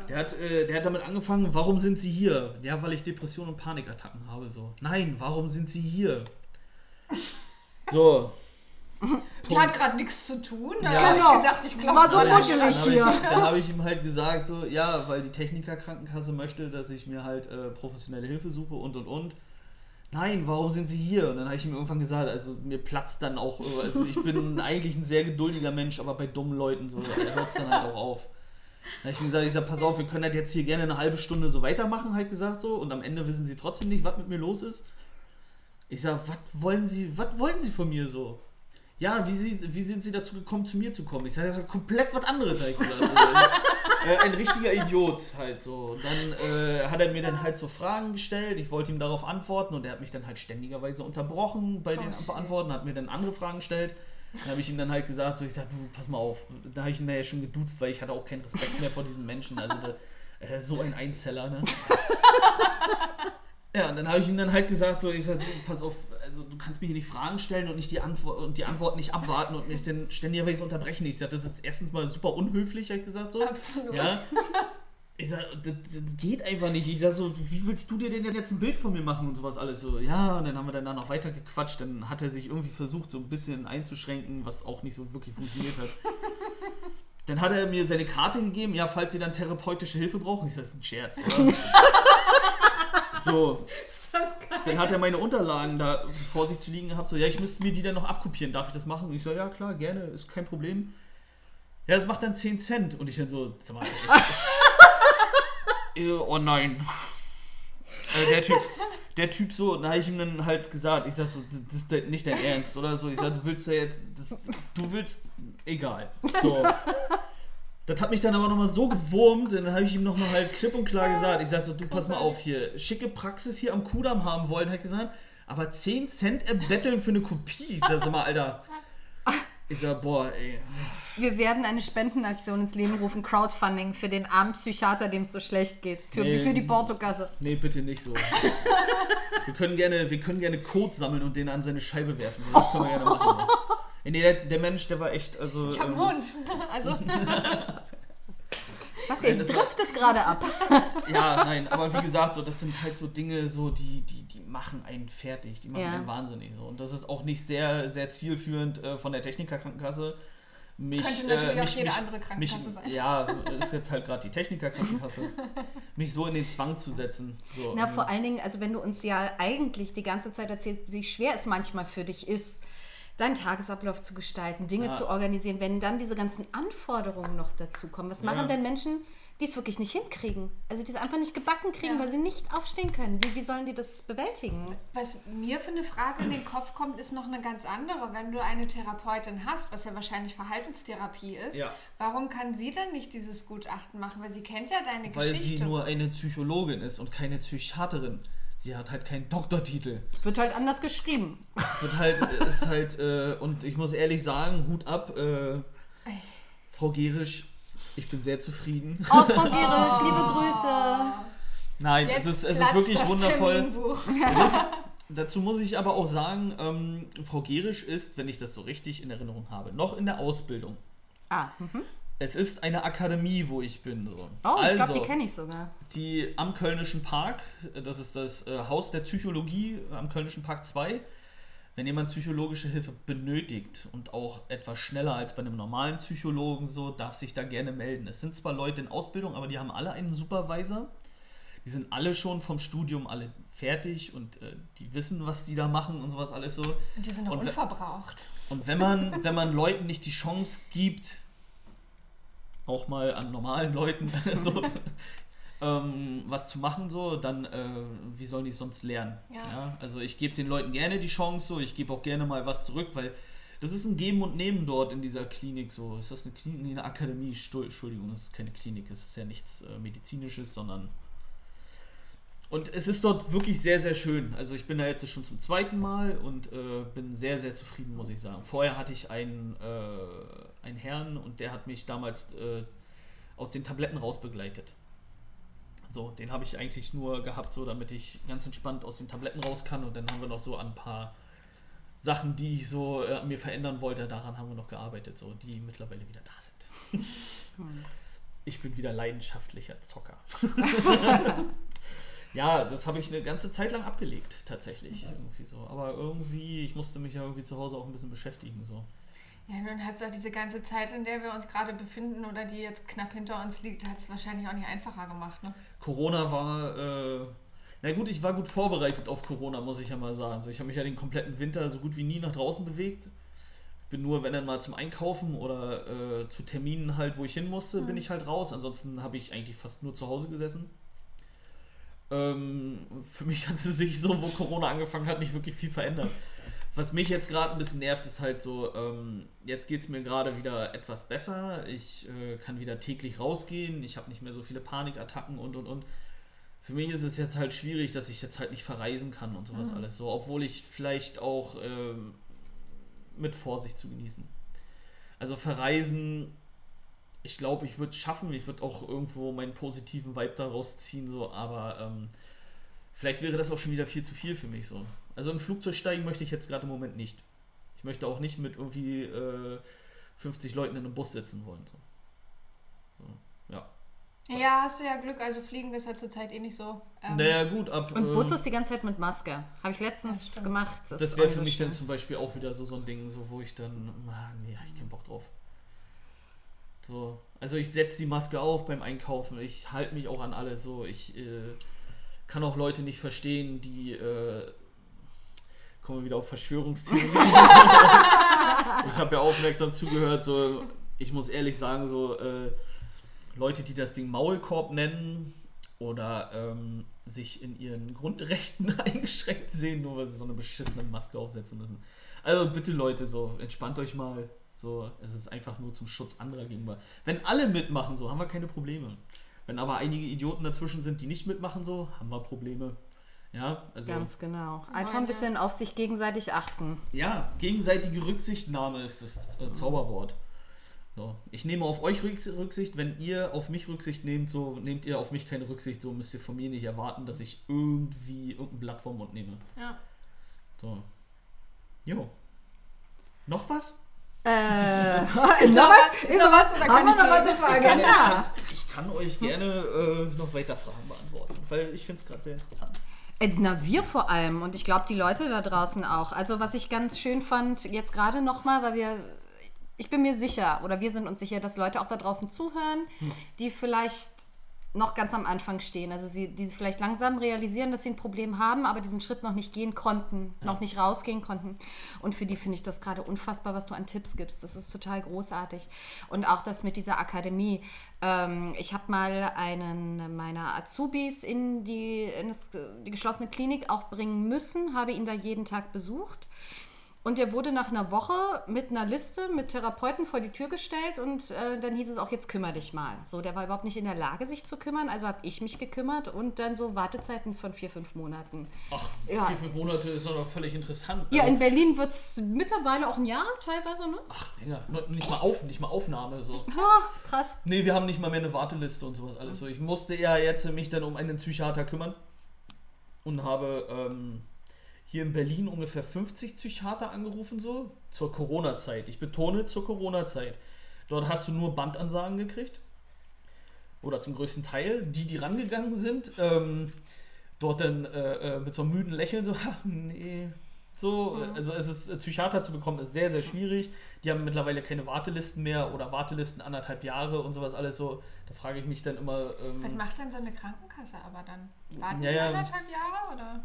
Speaker 1: Der hat, äh, der hat damit angefangen, warum sind Sie hier? Ja, weil ich Depressionen und Panikattacken habe. So. Nein, warum sind Sie hier? So.
Speaker 2: Die hat gerade nichts zu tun. Da
Speaker 1: Ja.
Speaker 2: hab
Speaker 3: Genau.
Speaker 2: ich gedacht, ich glaube,
Speaker 3: War so muschelig
Speaker 1: habe ich,
Speaker 3: hier.
Speaker 1: dann habe ich ihm halt gesagt, so, ja, weil die Technikerkrankenkasse möchte, dass ich mir halt äh, professionelle Hilfe suche und und und. Nein, warum sind Sie hier? Und dann habe ich ihm irgendwann gesagt, also mir platzt dann auch, also ich bin eigentlich ein sehr geduldiger Mensch, aber bei dummen Leuten so, da hört es dann halt auch auf. Da habe ich ihm gesagt, ich sag, pass auf, wir können halt jetzt hier gerne eine halbe Stunde so weitermachen, halt gesagt so. Und am Ende wissen sie trotzdem nicht, was mit mir los ist. Ich sag, was wollen sie, was wollen sie von mir so? Ja, wie, sie, wie sind sie dazu gekommen, zu mir zu kommen? Ich sage, das ist komplett was anderes, halt gesagt. So. äh, ein richtiger Idiot halt so. Dann äh, hat er mir dann halt so Fragen gestellt. Ich wollte ihm darauf antworten und er hat mich dann halt ständigerweise unterbrochen bei den
Speaker 2: Oh, shit.
Speaker 1: Beantworten, hat mir dann andere Fragen gestellt. Dann habe ich ihm dann halt gesagt, so ich sag, du, pass mal auf. Da habe ich ihn ja schon geduzt, weil ich hatte auch keinen Respekt mehr vor diesen Menschen. Also der, äh, so ein Einzeller, ne? Ja, und dann habe ich ihm dann halt gesagt, so, ich sag, du, pass auf, also du kannst mir hier nicht Fragen stellen und nicht die Antwort und die Antwort nicht abwarten und mich dann ständigerweise unterbrechen. Ich sag, das ist erstens mal super unhöflich, habe ich gesagt so.
Speaker 2: Absolut.
Speaker 1: Ja. Ich sag, das, das geht einfach nicht. Ich sag so, wie willst du dir denn jetzt ein Bild von mir machen und sowas alles so? Ja, und dann haben wir dann da noch weiter gequatscht. Dann hat er sich irgendwie versucht, so ein bisschen einzuschränken, was auch nicht so wirklich funktioniert hat. Dann hat er mir seine Karte gegeben, ja, falls Sie dann therapeutische Hilfe brauchen. Ich sag, das ist ein Scherz, oder? so,
Speaker 2: Ist das geil?
Speaker 1: dann hat er meine Unterlagen da vor sich zu liegen gehabt, so, ja, ich müsste mir die dann noch abkopieren, darf ich das machen? Und ich so, ja, klar, gerne, ist kein Problem. Ja, das macht dann 10 Cent. Und ich dann so, sag mal, ich, oh nein. Äh, der Typ, der Typ so, da habe ich ihm dann halt gesagt, ich sag so, das ist nicht dein Ernst, oder so. Ich sag, du willst ja jetzt, das, du willst, egal. So. Das hat mich dann aber nochmal so gewurmt, dann habe ich ihm nochmal halt klipp und klar gesagt, ich sag so, du pass mal auf hier, schicke Praxis hier am Kudamm haben wollen, hat gesagt, aber 10 Cent erbetteln für eine Kopie. Ich sag, sag mal, Alter. Ich sag, boah, ey.
Speaker 3: Wir werden eine Spendenaktion ins Leben rufen, Crowdfunding für den armen Psychiater, dem es so schlecht geht. Für,
Speaker 1: Nee.
Speaker 3: für die Portokasse.
Speaker 1: Nee, bitte nicht so. wir, können gerne, wir können gerne Code sammeln und den an seine Scheibe werfen. So, Das können wir gerne machen. Ne? Nee, der, der Mensch, der war echt, also.
Speaker 2: Ich habe
Speaker 1: ähm,
Speaker 2: einen Hund. Also,
Speaker 3: Ich weiß gar nicht, es driftet gerade ab.
Speaker 1: Ja, nein, aber wie gesagt, so, das sind halt so Dinge, so, die, die, die machen einen fertig, die machen
Speaker 3: Ja.
Speaker 1: einen wahnsinnig. So. Und das ist auch nicht sehr, sehr zielführend äh, von der Technikerkrankenkasse. Mich,
Speaker 2: Könnte natürlich auch
Speaker 1: mich,
Speaker 2: jede
Speaker 1: mich,
Speaker 2: andere Krankenkasse
Speaker 1: mich,
Speaker 2: sein.
Speaker 1: Ja, ist jetzt halt gerade die Technikerkrankenkasse. mich so in den Zwang zu setzen. So,
Speaker 3: Na,
Speaker 1: ähm,
Speaker 3: vor allen Dingen, also wenn du uns ja eigentlich die ganze Zeit erzählst, wie schwer es manchmal für dich ist, deinen Tagesablauf zu gestalten, Dinge
Speaker 1: Ja.
Speaker 3: zu organisieren, wenn dann diese ganzen Anforderungen noch dazu kommen. Was machen
Speaker 1: Ja.
Speaker 3: denn Menschen, die es wirklich nicht hinkriegen? Also die es einfach nicht gebacken kriegen,
Speaker 2: Ja.
Speaker 3: weil sie nicht aufstehen können. Wie, wie sollen die das bewältigen?
Speaker 2: was mir für eine Frage in den Kopf kommt, ist noch eine ganz andere. Wenn du eine Therapeutin hast, was ja wahrscheinlich Verhaltenstherapie ist,
Speaker 1: Ja.
Speaker 2: warum kann sie denn nicht dieses Gutachten machen? Weil sie kennt ja deine
Speaker 1: Weil
Speaker 2: Geschichte.
Speaker 1: sie nur eine Psychologin ist und keine Psychiaterin. Sie hat halt keinen Doktortitel.
Speaker 3: Wird halt anders geschrieben.
Speaker 1: Wird halt, ist halt, äh, und ich muss ehrlich sagen, Hut ab, äh, Frau Gerisch, ich bin sehr zufrieden.
Speaker 3: Oh, Frau Gerisch, liebe Grüße.
Speaker 1: Nein,
Speaker 2: Jetzt
Speaker 1: es ist, es ist wirklich
Speaker 2: das
Speaker 1: wundervoll. Ist, dazu muss ich aber auch sagen, ähm, Frau Gerisch ist, wenn ich das so richtig in Erinnerung habe, noch in der Ausbildung.
Speaker 3: Ah, mhm.
Speaker 1: Es ist eine Akademie, wo ich bin. So.
Speaker 3: Oh, ich glaube,
Speaker 1: Also,
Speaker 3: die kenne ich sogar.
Speaker 1: die am Kölnischen Park, das ist das äh, Haus der Psychologie am Kölnischen Park 2. Wenn jemand psychologische Hilfe benötigt und auch etwas schneller als bei einem normalen Psychologen so, darf sich da gerne melden. Es sind zwar Leute in Ausbildung, aber die haben alle einen Supervisor. Die sind alle schon vom Studium alle fertig und äh, die wissen, was die da machen und sowas alles so.
Speaker 2: Und die sind
Speaker 1: Und we-
Speaker 2: unverbraucht.
Speaker 1: Und wenn man, wenn man Leuten nicht die Chance gibt, auch mal an normalen Leuten so, ähm, was zu machen, so, dann äh, wie sollen die es sonst lernen?
Speaker 2: Ja.
Speaker 1: Also ich gebe den Leuten gerne die Chance, so, ich gebe auch gerne mal was zurück, weil das ist ein Geben und Nehmen dort in dieser Klinik. So, ist das eine Klinik? Eine Akademie? Entschuldigung, das ist keine Klinik, es ist ja nichts äh, Medizinisches, sondern und es ist dort wirklich sehr, sehr schön. Also ich bin da jetzt schon zum zweiten Mal und äh, bin sehr, sehr zufrieden, muss ich sagen. Vorher hatte ich einen, äh, einen Herrn und der hat mich damals äh, aus den Tabletten raus begleitet. So, den habe ich eigentlich nur gehabt, so damit ich ganz entspannt aus den Tabletten raus kann. Und dann haben wir noch so ein paar Sachen, die ich so äh, mir verändern wollte, daran haben wir noch gearbeitet, so die mittlerweile wieder da sind. Ich bin wieder leidenschaftlicher Zocker. Ja, das habe ich eine ganze Zeit lang abgelegt, tatsächlich. Irgendwie so. Aber irgendwie, ich musste mich ja irgendwie zu Hause auch ein bisschen beschäftigen. So.
Speaker 2: Ja, nun hat es auch diese ganze Zeit, in der wir uns gerade befinden oder die jetzt knapp hinter uns liegt, hat es wahrscheinlich auch nicht einfacher gemacht. Ne?
Speaker 1: Corona war, äh, na gut, ich war gut vorbereitet auf Corona, muss ich ja mal sagen. So, ich habe mich ja den kompletten Winter so gut wie nie nach draußen bewegt. bin nur, wenn dann mal zum Einkaufen oder äh, zu Terminen halt, wo ich hin musste, bin ich halt raus. Ansonsten habe ich eigentlich fast nur zu Hause gesessen. Ähm, für mich hat es sich so, wo Corona angefangen hat, nicht wirklich viel verändert. Was mich jetzt gerade ein bisschen nervt, ist halt so, ähm, jetzt geht es mir gerade wieder etwas besser. Ich äh, kann wieder täglich rausgehen. Ich habe nicht mehr so viele Panikattacken und und und. Für mich ist es jetzt halt schwierig, dass ich jetzt halt nicht verreisen kann und sowas alles so, obwohl ich vielleicht auch ähm, mit Vorsicht zu genießen. Also verreisen, ich glaube, ich würde es schaffen. Ich würde auch irgendwo meinen positiven Vibe daraus ziehen, so, aber ähm, vielleicht wäre das auch schon wieder viel zu viel für mich so. Also im Flugzeug steigen möchte ich jetzt gerade im Moment nicht. Ich möchte auch nicht mit irgendwie äh, 50 Leuten in einem Bus sitzen wollen. So. So, ja.
Speaker 2: Ja, hast du ja Glück, also fliegen ist ja zurzeit eh nicht so. Ähm,
Speaker 1: Naja, gut, ab.
Speaker 3: Und
Speaker 1: äh,
Speaker 3: Bus ist die ganze Zeit mit Maske. Habe ich
Speaker 2: Das
Speaker 3: letztens
Speaker 2: stimmt.
Speaker 3: gemacht.
Speaker 1: Das
Speaker 3: ist
Speaker 1: wäre für mich dann zum Beispiel auch wieder so, so ein Ding, so wo ich dann, ah, nee, hab ich keinen Bock drauf. So, also ich setze die Maske auf beim Einkaufen, ich halte mich auch an alles so, ich äh, kann auch Leute nicht verstehen, die, äh, kommen wir wieder auf Verschwörungstheorien. ich habe ja aufmerksam zugehört, so, ich muss ehrlich sagen, so, äh, Leute, die das Ding Maulkorb nennen oder ähm, sich in ihren Grundrechten eingeschränkt sehen, nur weil sie so eine beschissene Maske aufsetzen müssen. Also bitte Leute, so entspannt euch mal. So, es ist einfach nur zum Schutz anderer gegenüber. Wenn alle mitmachen, so haben wir keine Probleme. Wenn aber einige Idioten dazwischen sind, die nicht mitmachen, so haben wir Probleme. Ja, also
Speaker 3: Ganz genau. Einfach
Speaker 2: Meine-
Speaker 3: ein bisschen auf sich gegenseitig achten.
Speaker 1: ja, gegenseitige Rücksichtnahme ist das äh, Zauberwort. So, ich nehme auf euch Rücks- Rücksicht, wenn ihr auf mich Rücksicht nehmt, so nehmt ihr auf mich keine Rücksicht, so müsst ihr von mir nicht erwarten, dass ich irgendwie irgendein Blatt vom Mund nehme.
Speaker 2: Ja.
Speaker 1: So. Jo. Noch was?
Speaker 3: Äh, ist noch was?
Speaker 2: Ist noch was?
Speaker 3: Haben
Speaker 2: kann
Speaker 3: wir noch was auf der
Speaker 1: Ich kann, ich,
Speaker 3: Agenda?
Speaker 1: kann, ich kann euch gerne äh, noch weiter Fragen beantworten, weil ich finde es gerade sehr interessant.
Speaker 3: Äh, Na, wir vor allem und ich glaube, die Leute da draußen auch. Also, was ich ganz schön fand, jetzt gerade nochmal, weil wir, ich bin mir sicher oder wir sind uns sicher, dass Leute auch da draußen zuhören, die vielleicht noch ganz am Anfang stehen. Also, sie, die vielleicht langsam realisieren, dass sie ein Problem haben, aber diesen Schritt noch nicht gehen konnten, noch nicht rausgehen konnten. Und für die finde ich das gerade unfassbar, was du an Tipps gibst. Das ist total großartig. Und auch das mit dieser Akademie. Ähm, ich habe mal einen meiner Azubis in die, in das, die geschlossene Klinik auch bringen müssen, habe ihn da jeden Tag besucht. Und er wurde nach einer Woche mit einer Liste mit Therapeuten vor die Tür gestellt und äh, dann hieß es auch, jetzt kümmere dich mal. So, der war überhaupt nicht in der Lage, sich zu kümmern, also habe ich mich gekümmert und dann so Wartezeiten von vier, fünf Monaten.
Speaker 1: Ach,
Speaker 3: Ja.
Speaker 1: vier, fünf Monate ist doch völlig interessant.
Speaker 3: Ja,
Speaker 1: Also-
Speaker 3: in Berlin wird es mittlerweile auch ein Jahr teilweise, ne?
Speaker 1: Ach, länger. Nicht mal, auf, nicht mal Aufnahme. So.
Speaker 3: Ah, krass.
Speaker 1: Nee, wir haben nicht mal mehr eine Warteliste und sowas alles. So, ich musste ja jetzt mich dann um einen Psychiater kümmern und habe ähm, hier in Berlin ungefähr 50 Psychiater angerufen, so zur Corona-Zeit. Ich betone zur Corona-Zeit. Dort hast du nur Bandansagen gekriegt. Oder zum größten Teil. Die, die rangegangen sind, ähm, dort dann äh, äh, mit so einem müden Lächeln so, nee. So, also es ist, äh, Psychiater zu bekommen, ist sehr, sehr schwierig. Die haben mittlerweile keine Wartelisten mehr oder Wartelisten anderthalb Jahre und sowas alles so. Da frage ich mich dann immer.
Speaker 2: Was
Speaker 1: Ähm,
Speaker 2: macht denn so eine Krankenkasse aber dann? Warten
Speaker 1: Ja,
Speaker 2: die
Speaker 1: ja.
Speaker 2: anderthalb Jahre oder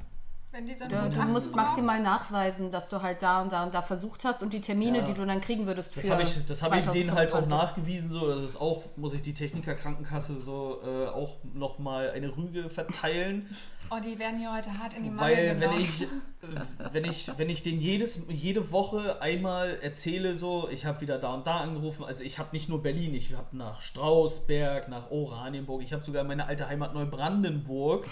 Speaker 2: wenn eine
Speaker 3: Du, musst
Speaker 2: brauchen?
Speaker 3: maximal nachweisen, dass du halt da und da und da versucht hast und die Termine,
Speaker 1: Ja.
Speaker 3: die du dann kriegen würdest für
Speaker 1: das habe ich, das hab ich denen halt auch
Speaker 3: 2025.
Speaker 1: nachgewiesen. So, das ist auch, muss ich die Techniker Krankenkasse so äh, auch nochmal eine Rüge verteilen.
Speaker 2: Oh, die werden hier heute hart in die Mangel
Speaker 1: Weil wenn
Speaker 2: genommen.
Speaker 1: ich, äh, wenn ich, wenn ich denen jedes, jede Woche einmal erzähle, so, ich habe wieder da und da angerufen, also ich habe nicht nur Berlin, ich habe nach Strausberg, nach Oranienburg, ich habe sogar meine alte Heimat Neubrandenburg.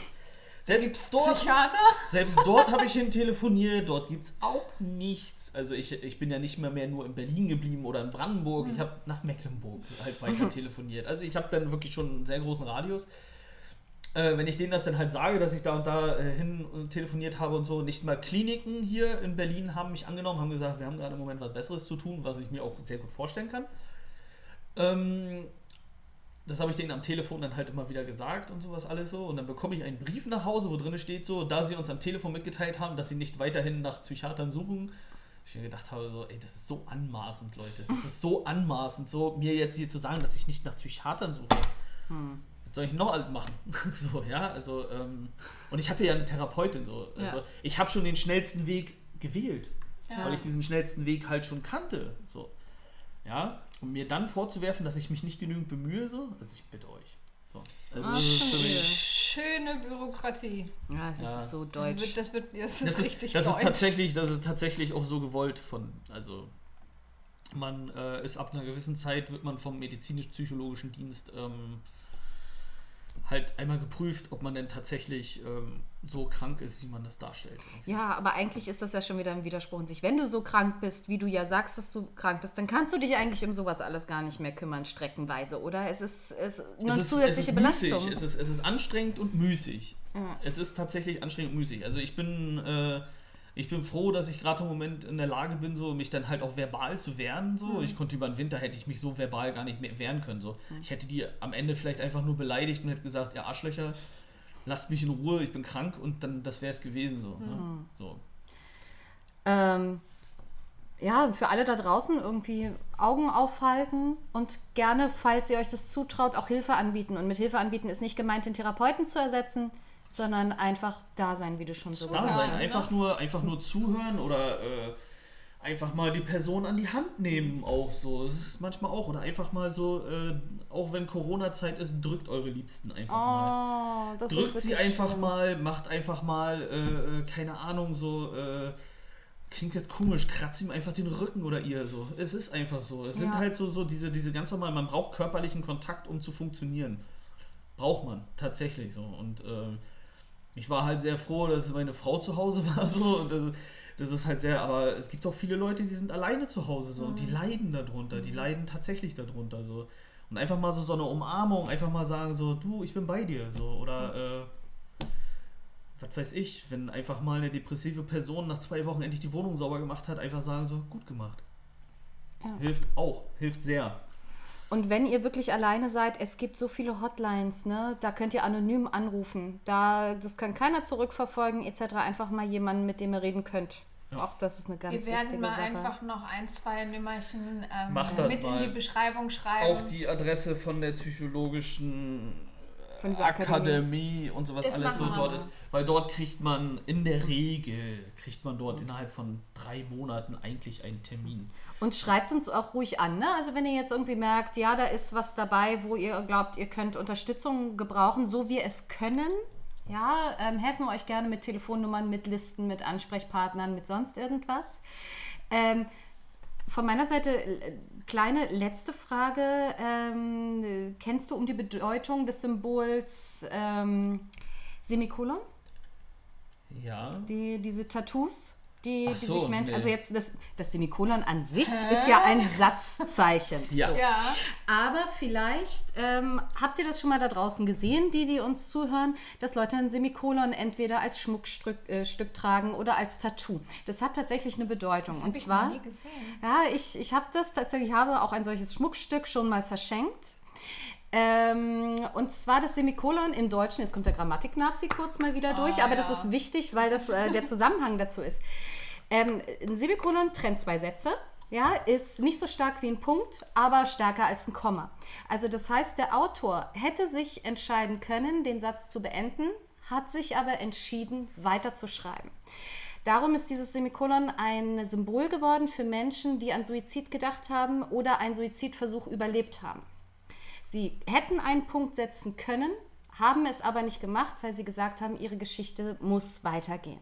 Speaker 1: Selbst dort,
Speaker 2: Psychiater?
Speaker 1: selbst dort habe ich hin telefoniert, dort gibt es auch nichts. Also ich, ich bin ja nicht mehr, mehr nur in Berlin geblieben oder in Brandenburg, ich habe nach Mecklenburg halt weiter telefoniert. Also ich habe dann wirklich schon einen sehr großen Radius äh, wenn ich denen das dann halt sage, dass ich da und da äh, hin telefoniert habe und so, nicht mal Kliniken hier in Berlin haben mich angenommen, haben gesagt, wir haben gerade im Moment was Besseres zu tun, was ich mir auch sehr gut vorstellen kann. Ähm, das habe ich denen am Telefon dann halt immer wieder gesagt und sowas alles so. Und dann bekomme ich einen Brief nach Hause, wo drin steht so, da sie uns am Telefon mitgeteilt haben, dass sie nicht weiterhin nach Psychiatern suchen. Ich mir gedacht habe so, ey, das ist so anmaßend, Leute. Das ist so anmaßend, so mir jetzt hier zu sagen, dass ich nicht nach Psychiatern suche was soll ich noch alles machen? so, ja, also, ähm, und ich hatte ja eine Therapeutin so. Also,
Speaker 3: Ja.
Speaker 1: ich habe schon den schnellsten Weg gewählt. weil ich diesen schnellsten Weg halt schon kannte. So. Ja, und mir dann vorzuwerfen, dass ich mich nicht genügend bemühe, so, also ich bitte euch. So. Also
Speaker 3: Ah,
Speaker 1: das ist
Speaker 2: Schöne Bürokratie.
Speaker 3: Ja, das
Speaker 1: Ja.
Speaker 3: ist so
Speaker 2: Das
Speaker 3: deutsch.
Speaker 2: wird, das wird das ist
Speaker 1: das ist,
Speaker 2: richtig
Speaker 1: das ist
Speaker 2: deutsch.
Speaker 1: tatsächlich, das ist tatsächlich auch so gewollt von, also man äh, ist ab einer gewissen Zeit wird man vom medizinisch-psychologischen Dienst ähm, halt einmal geprüft, ob man denn tatsächlich ähm, so krank ist, wie man das darstellt.
Speaker 3: Ja, aber eigentlich ist das ja schon wieder ein Widerspruch in sich. Wenn du so krank bist, wie du ja sagst, dass du krank bist, dann kannst du dich eigentlich um sowas alles gar nicht mehr kümmern, streckenweise, oder? Es ist, es eine
Speaker 1: es ist,
Speaker 3: zusätzliche
Speaker 1: es ist
Speaker 3: Belastung.
Speaker 1: Müßig. Es, ist, es ist anstrengend und müßig. Es ist tatsächlich anstrengend und müßig. Also ich bin, äh, ich bin froh, dass ich gerade im Moment in der Lage bin, so mich dann halt auch verbal zu wehren. So. Ich konnte über den Winter hätte ich mich so verbal gar nicht mehr wehren können. So. Ich hätte die am Ende vielleicht einfach nur beleidigt und hätte gesagt, ihr Arschlöcher, lasst mich in Ruhe, ich bin krank und dann das wäre es gewesen. So, ne? so.
Speaker 3: Ähm, ja, für alle da draußen irgendwie Augen aufhalten und gerne, falls ihr euch das zutraut, auch Hilfe anbieten. Und mit Hilfe anbieten ist nicht gemeint, den Therapeuten zu ersetzen, sondern einfach da sein, wie du schon so gesagt
Speaker 1: sein,
Speaker 3: hast.
Speaker 1: einfach
Speaker 2: ne?
Speaker 1: nur, einfach nur zuhören oder äh, einfach mal die Person an die Hand nehmen auch so. Das ist manchmal auch oder einfach mal so, äh, auch wenn Corona-Zeit ist, drückt eure Liebsten einfach mal.
Speaker 3: Oh, das ist
Speaker 1: Drückt sie
Speaker 3: wirklich
Speaker 1: einfach
Speaker 3: schön.
Speaker 1: mal, macht einfach mal, äh, äh, keine Ahnung, so, äh, klingt jetzt komisch, kratzt ihm einfach den Rücken oder ihr so. Es ist einfach so. Es sind
Speaker 3: Ja.
Speaker 1: halt so, so diese, diese ganz normal, man braucht körperlichen Kontakt, um zu funktionieren. Braucht man, tatsächlich so. Und äh, ich war halt sehr froh, dass meine Frau zu Hause war so. Und das, das ist halt sehr, aber es gibt auch viele Leute, die sind alleine zu Hause so und die leiden darunter, die leiden tatsächlich darunter so. Und einfach mal so, so eine Umarmung, einfach mal sagen so, du, ich bin bei dir so. Oder äh, was weiß ich, wenn einfach mal eine depressive Person nach zwei Wochen endlich die Wohnung sauber gemacht hat, einfach sagen so, gut gemacht.
Speaker 3: Ja.
Speaker 1: Hilft auch, hilft sehr.
Speaker 3: Und wenn ihr wirklich alleine seid, es gibt so viele Hotlines, ne? Da könnt ihr anonym anrufen. Da, das kann keiner zurückverfolgen, etc. Einfach mal jemanden, mit dem ihr reden könnt.
Speaker 1: Ja.
Speaker 3: Auch das ist eine ganz
Speaker 2: Wir werden
Speaker 3: wichtige
Speaker 2: mal
Speaker 3: Sache.
Speaker 2: einfach noch ein, zwei Nummerchen ähm, mit
Speaker 1: mal.
Speaker 2: in die Beschreibung schreiben.
Speaker 1: Auch die Adresse von der psychologischen
Speaker 3: Von dieser
Speaker 1: Akademie. und sowas
Speaker 2: Das
Speaker 1: alles so dort ist. Weil dort kriegt man in der Regel, kriegt man dort innerhalb von drei Monaten eigentlich einen Termin.
Speaker 3: Und schreibt uns auch ruhig an, ne? Also wenn ihr jetzt irgendwie merkt, ja, da ist was dabei, wo ihr glaubt, ihr könnt Unterstützung gebrauchen, so wir es können. Ja, ähm, helfen wir euch gerne mit Telefonnummern, mit Listen, mit Ansprechpartnern, mit sonst irgendwas. Ähm, von meiner Seite äh, kleine letzte Frage. Ähm, äh, kennst du um die Bedeutung des Symbols ähm, Semikolon?
Speaker 1: Ja.
Speaker 3: Die, diese Tattoos, die,
Speaker 1: Ach
Speaker 3: die
Speaker 1: so,
Speaker 3: sich Menschen.
Speaker 1: nee.
Speaker 3: Also jetzt das, das Semikolon an sich ist ja ein Satzzeichen.
Speaker 1: Ja.
Speaker 3: So.
Speaker 2: ja,
Speaker 3: Aber vielleicht ähm, habt ihr das schon mal da draußen gesehen, die, die uns zuhören, dass Leute ein Semikolon entweder als Schmuckstück äh, Stück tragen oder als Tattoo. Das hat tatsächlich eine Bedeutung. Und
Speaker 2: ich
Speaker 3: zwar,
Speaker 2: gesehen.
Speaker 3: ja, ich, ich habe das tatsächlich, ich habe auch ein solches Schmuckstück schon mal verschenkt. Ähm, und zwar das Semikolon im Deutschen, jetzt kommt der Grammatik-Nazi kurz mal wieder durch, aber das
Speaker 2: ja.
Speaker 3: ist wichtig, weil das äh, der Zusammenhang dazu ist. Ähm, ein Semikolon trennt zwei Sätze. Ja, ist nicht so stark wie ein Punkt, aber stärker als ein Komma. Also das heißt, der Autor hätte sich entscheiden können, den Satz zu beenden, hat sich aber entschieden, weiterzuschreiben. Darum ist dieses Semikolon ein Symbol geworden für Menschen, die an Suizid gedacht haben oder einen Suizidversuch überlebt haben. Sie hätten einen Punkt setzen können, haben es aber nicht gemacht, weil sie gesagt haben, ihre Geschichte muss weitergehen.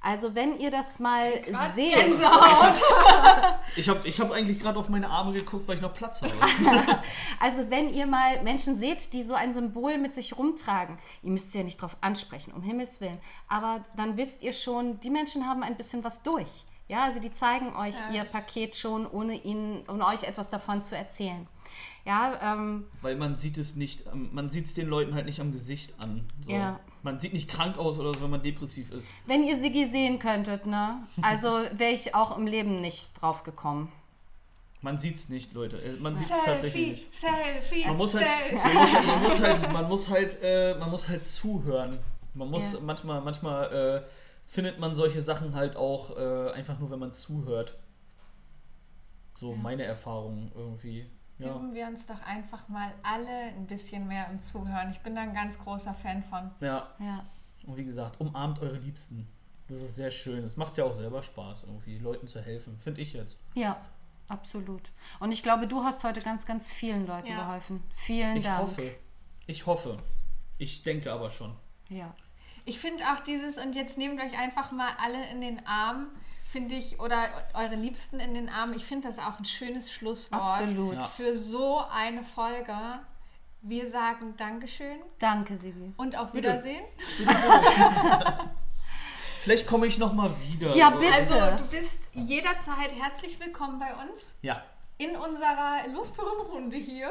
Speaker 3: Also wenn ihr das mal seht,
Speaker 1: Ich habe ich hab eigentlich gerade auf meine Arme geguckt, weil ich noch Platz habe.
Speaker 3: also wenn ihr mal Menschen seht, die so ein Symbol mit sich rumtragen, ihr müsst sie ja nicht drauf ansprechen, um Himmels Willen, aber dann wisst ihr schon, die Menschen haben ein bisschen was durch. Ja, also die zeigen euch
Speaker 2: Ja,
Speaker 3: ihr Paket schon, ohne ihnen, ohne euch etwas davon zu erzählen. Ja, ähm,
Speaker 1: Weil man sieht es nicht, am- man sieht es den Leuten halt nicht am Gesicht an. So.
Speaker 3: Ja.
Speaker 1: Man sieht nicht krank aus oder so, wenn man depressiv ist.
Speaker 3: wenn ihr Siggi sehen könntet, ne? Also wäre ich auch im Leben nicht drauf gekommen.
Speaker 1: Man sieht es nicht, Leute. Es- Man sieht es tatsächlich nicht.
Speaker 2: Selfie,
Speaker 1: Man muss halt,
Speaker 2: Selfie.
Speaker 1: man muss halt, man muss halt, man muss halt, äh, man muss halt zuhören. Man muss
Speaker 3: Ja.
Speaker 1: manchmal, manchmal äh, findet man solche Sachen halt auch äh, einfach nur, wenn man zuhört. So meine Erfahrung irgendwie. Ja.
Speaker 2: Üben wir uns doch einfach mal alle ein bisschen mehr im Zuhören. Ich bin da ein ganz großer Fan von.
Speaker 1: ja.
Speaker 3: Ja.
Speaker 1: Und wie gesagt, umarmt eure Liebsten. Das ist sehr schön. Es macht ja auch selber Spaß, irgendwie Leuten zu helfen, finde ich jetzt.
Speaker 3: Ja, absolut. Und ich glaube, du hast heute ganz, ganz vielen Leuten
Speaker 2: Ja.
Speaker 3: geholfen. Vielen
Speaker 1: Ich
Speaker 3: Dank.
Speaker 1: hoffe. Ich hoffe. Ich denke aber schon.
Speaker 3: Ja.
Speaker 2: Ich finde auch dieses, und jetzt nehmt euch einfach mal alle in den Arm, finde ich, oder eure Liebsten in den Arm. Ich finde das auch ein schönes Schlusswort
Speaker 3: Absolut.
Speaker 1: Ja.
Speaker 2: für so eine Folge. Wir sagen Dankeschön
Speaker 3: Danke, Sibi.
Speaker 2: und auf
Speaker 1: Bitte.
Speaker 2: Wiedersehen.
Speaker 1: Vielleicht komme ich noch mal wieder.
Speaker 3: Ja, bitte.
Speaker 2: Also, du bist jederzeit herzlich willkommen bei uns
Speaker 1: Ja.
Speaker 2: in unserer lusteren Runde hier.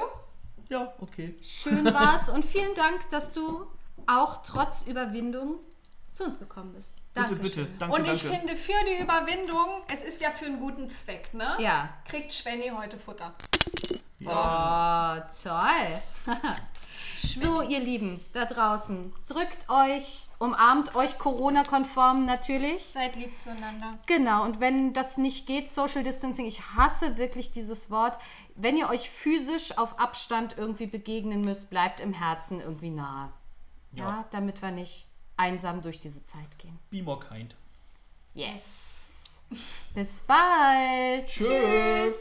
Speaker 1: Ja, okay.
Speaker 3: Schön war's und vielen Dank, dass du auch trotz Überwindung zu uns gekommen bist. Danke.
Speaker 1: Bitte, bitte. Danke,
Speaker 2: Und ich
Speaker 1: danke.
Speaker 2: finde, für die Überwindung, es ist ja für einen guten Zweck, ne?
Speaker 3: Ja.
Speaker 2: Kriegt Schwenny heute Futter.
Speaker 3: Oh, toll. so, ihr Lieben da draußen, drückt euch, umarmt euch Corona-konform natürlich.
Speaker 2: Seid lieb zueinander.
Speaker 3: Genau, und wenn das nicht geht, Social Distancing, ich hasse wirklich dieses Wort. Wenn ihr euch physisch auf Abstand irgendwie begegnen müsst, bleibt im Herzen irgendwie nahe. Ja,
Speaker 1: Ja.
Speaker 3: damit wir nicht einsam durch diese Zeit gehen.
Speaker 1: Be more kind.
Speaker 3: Yes. Bis bald.
Speaker 1: Tschüss.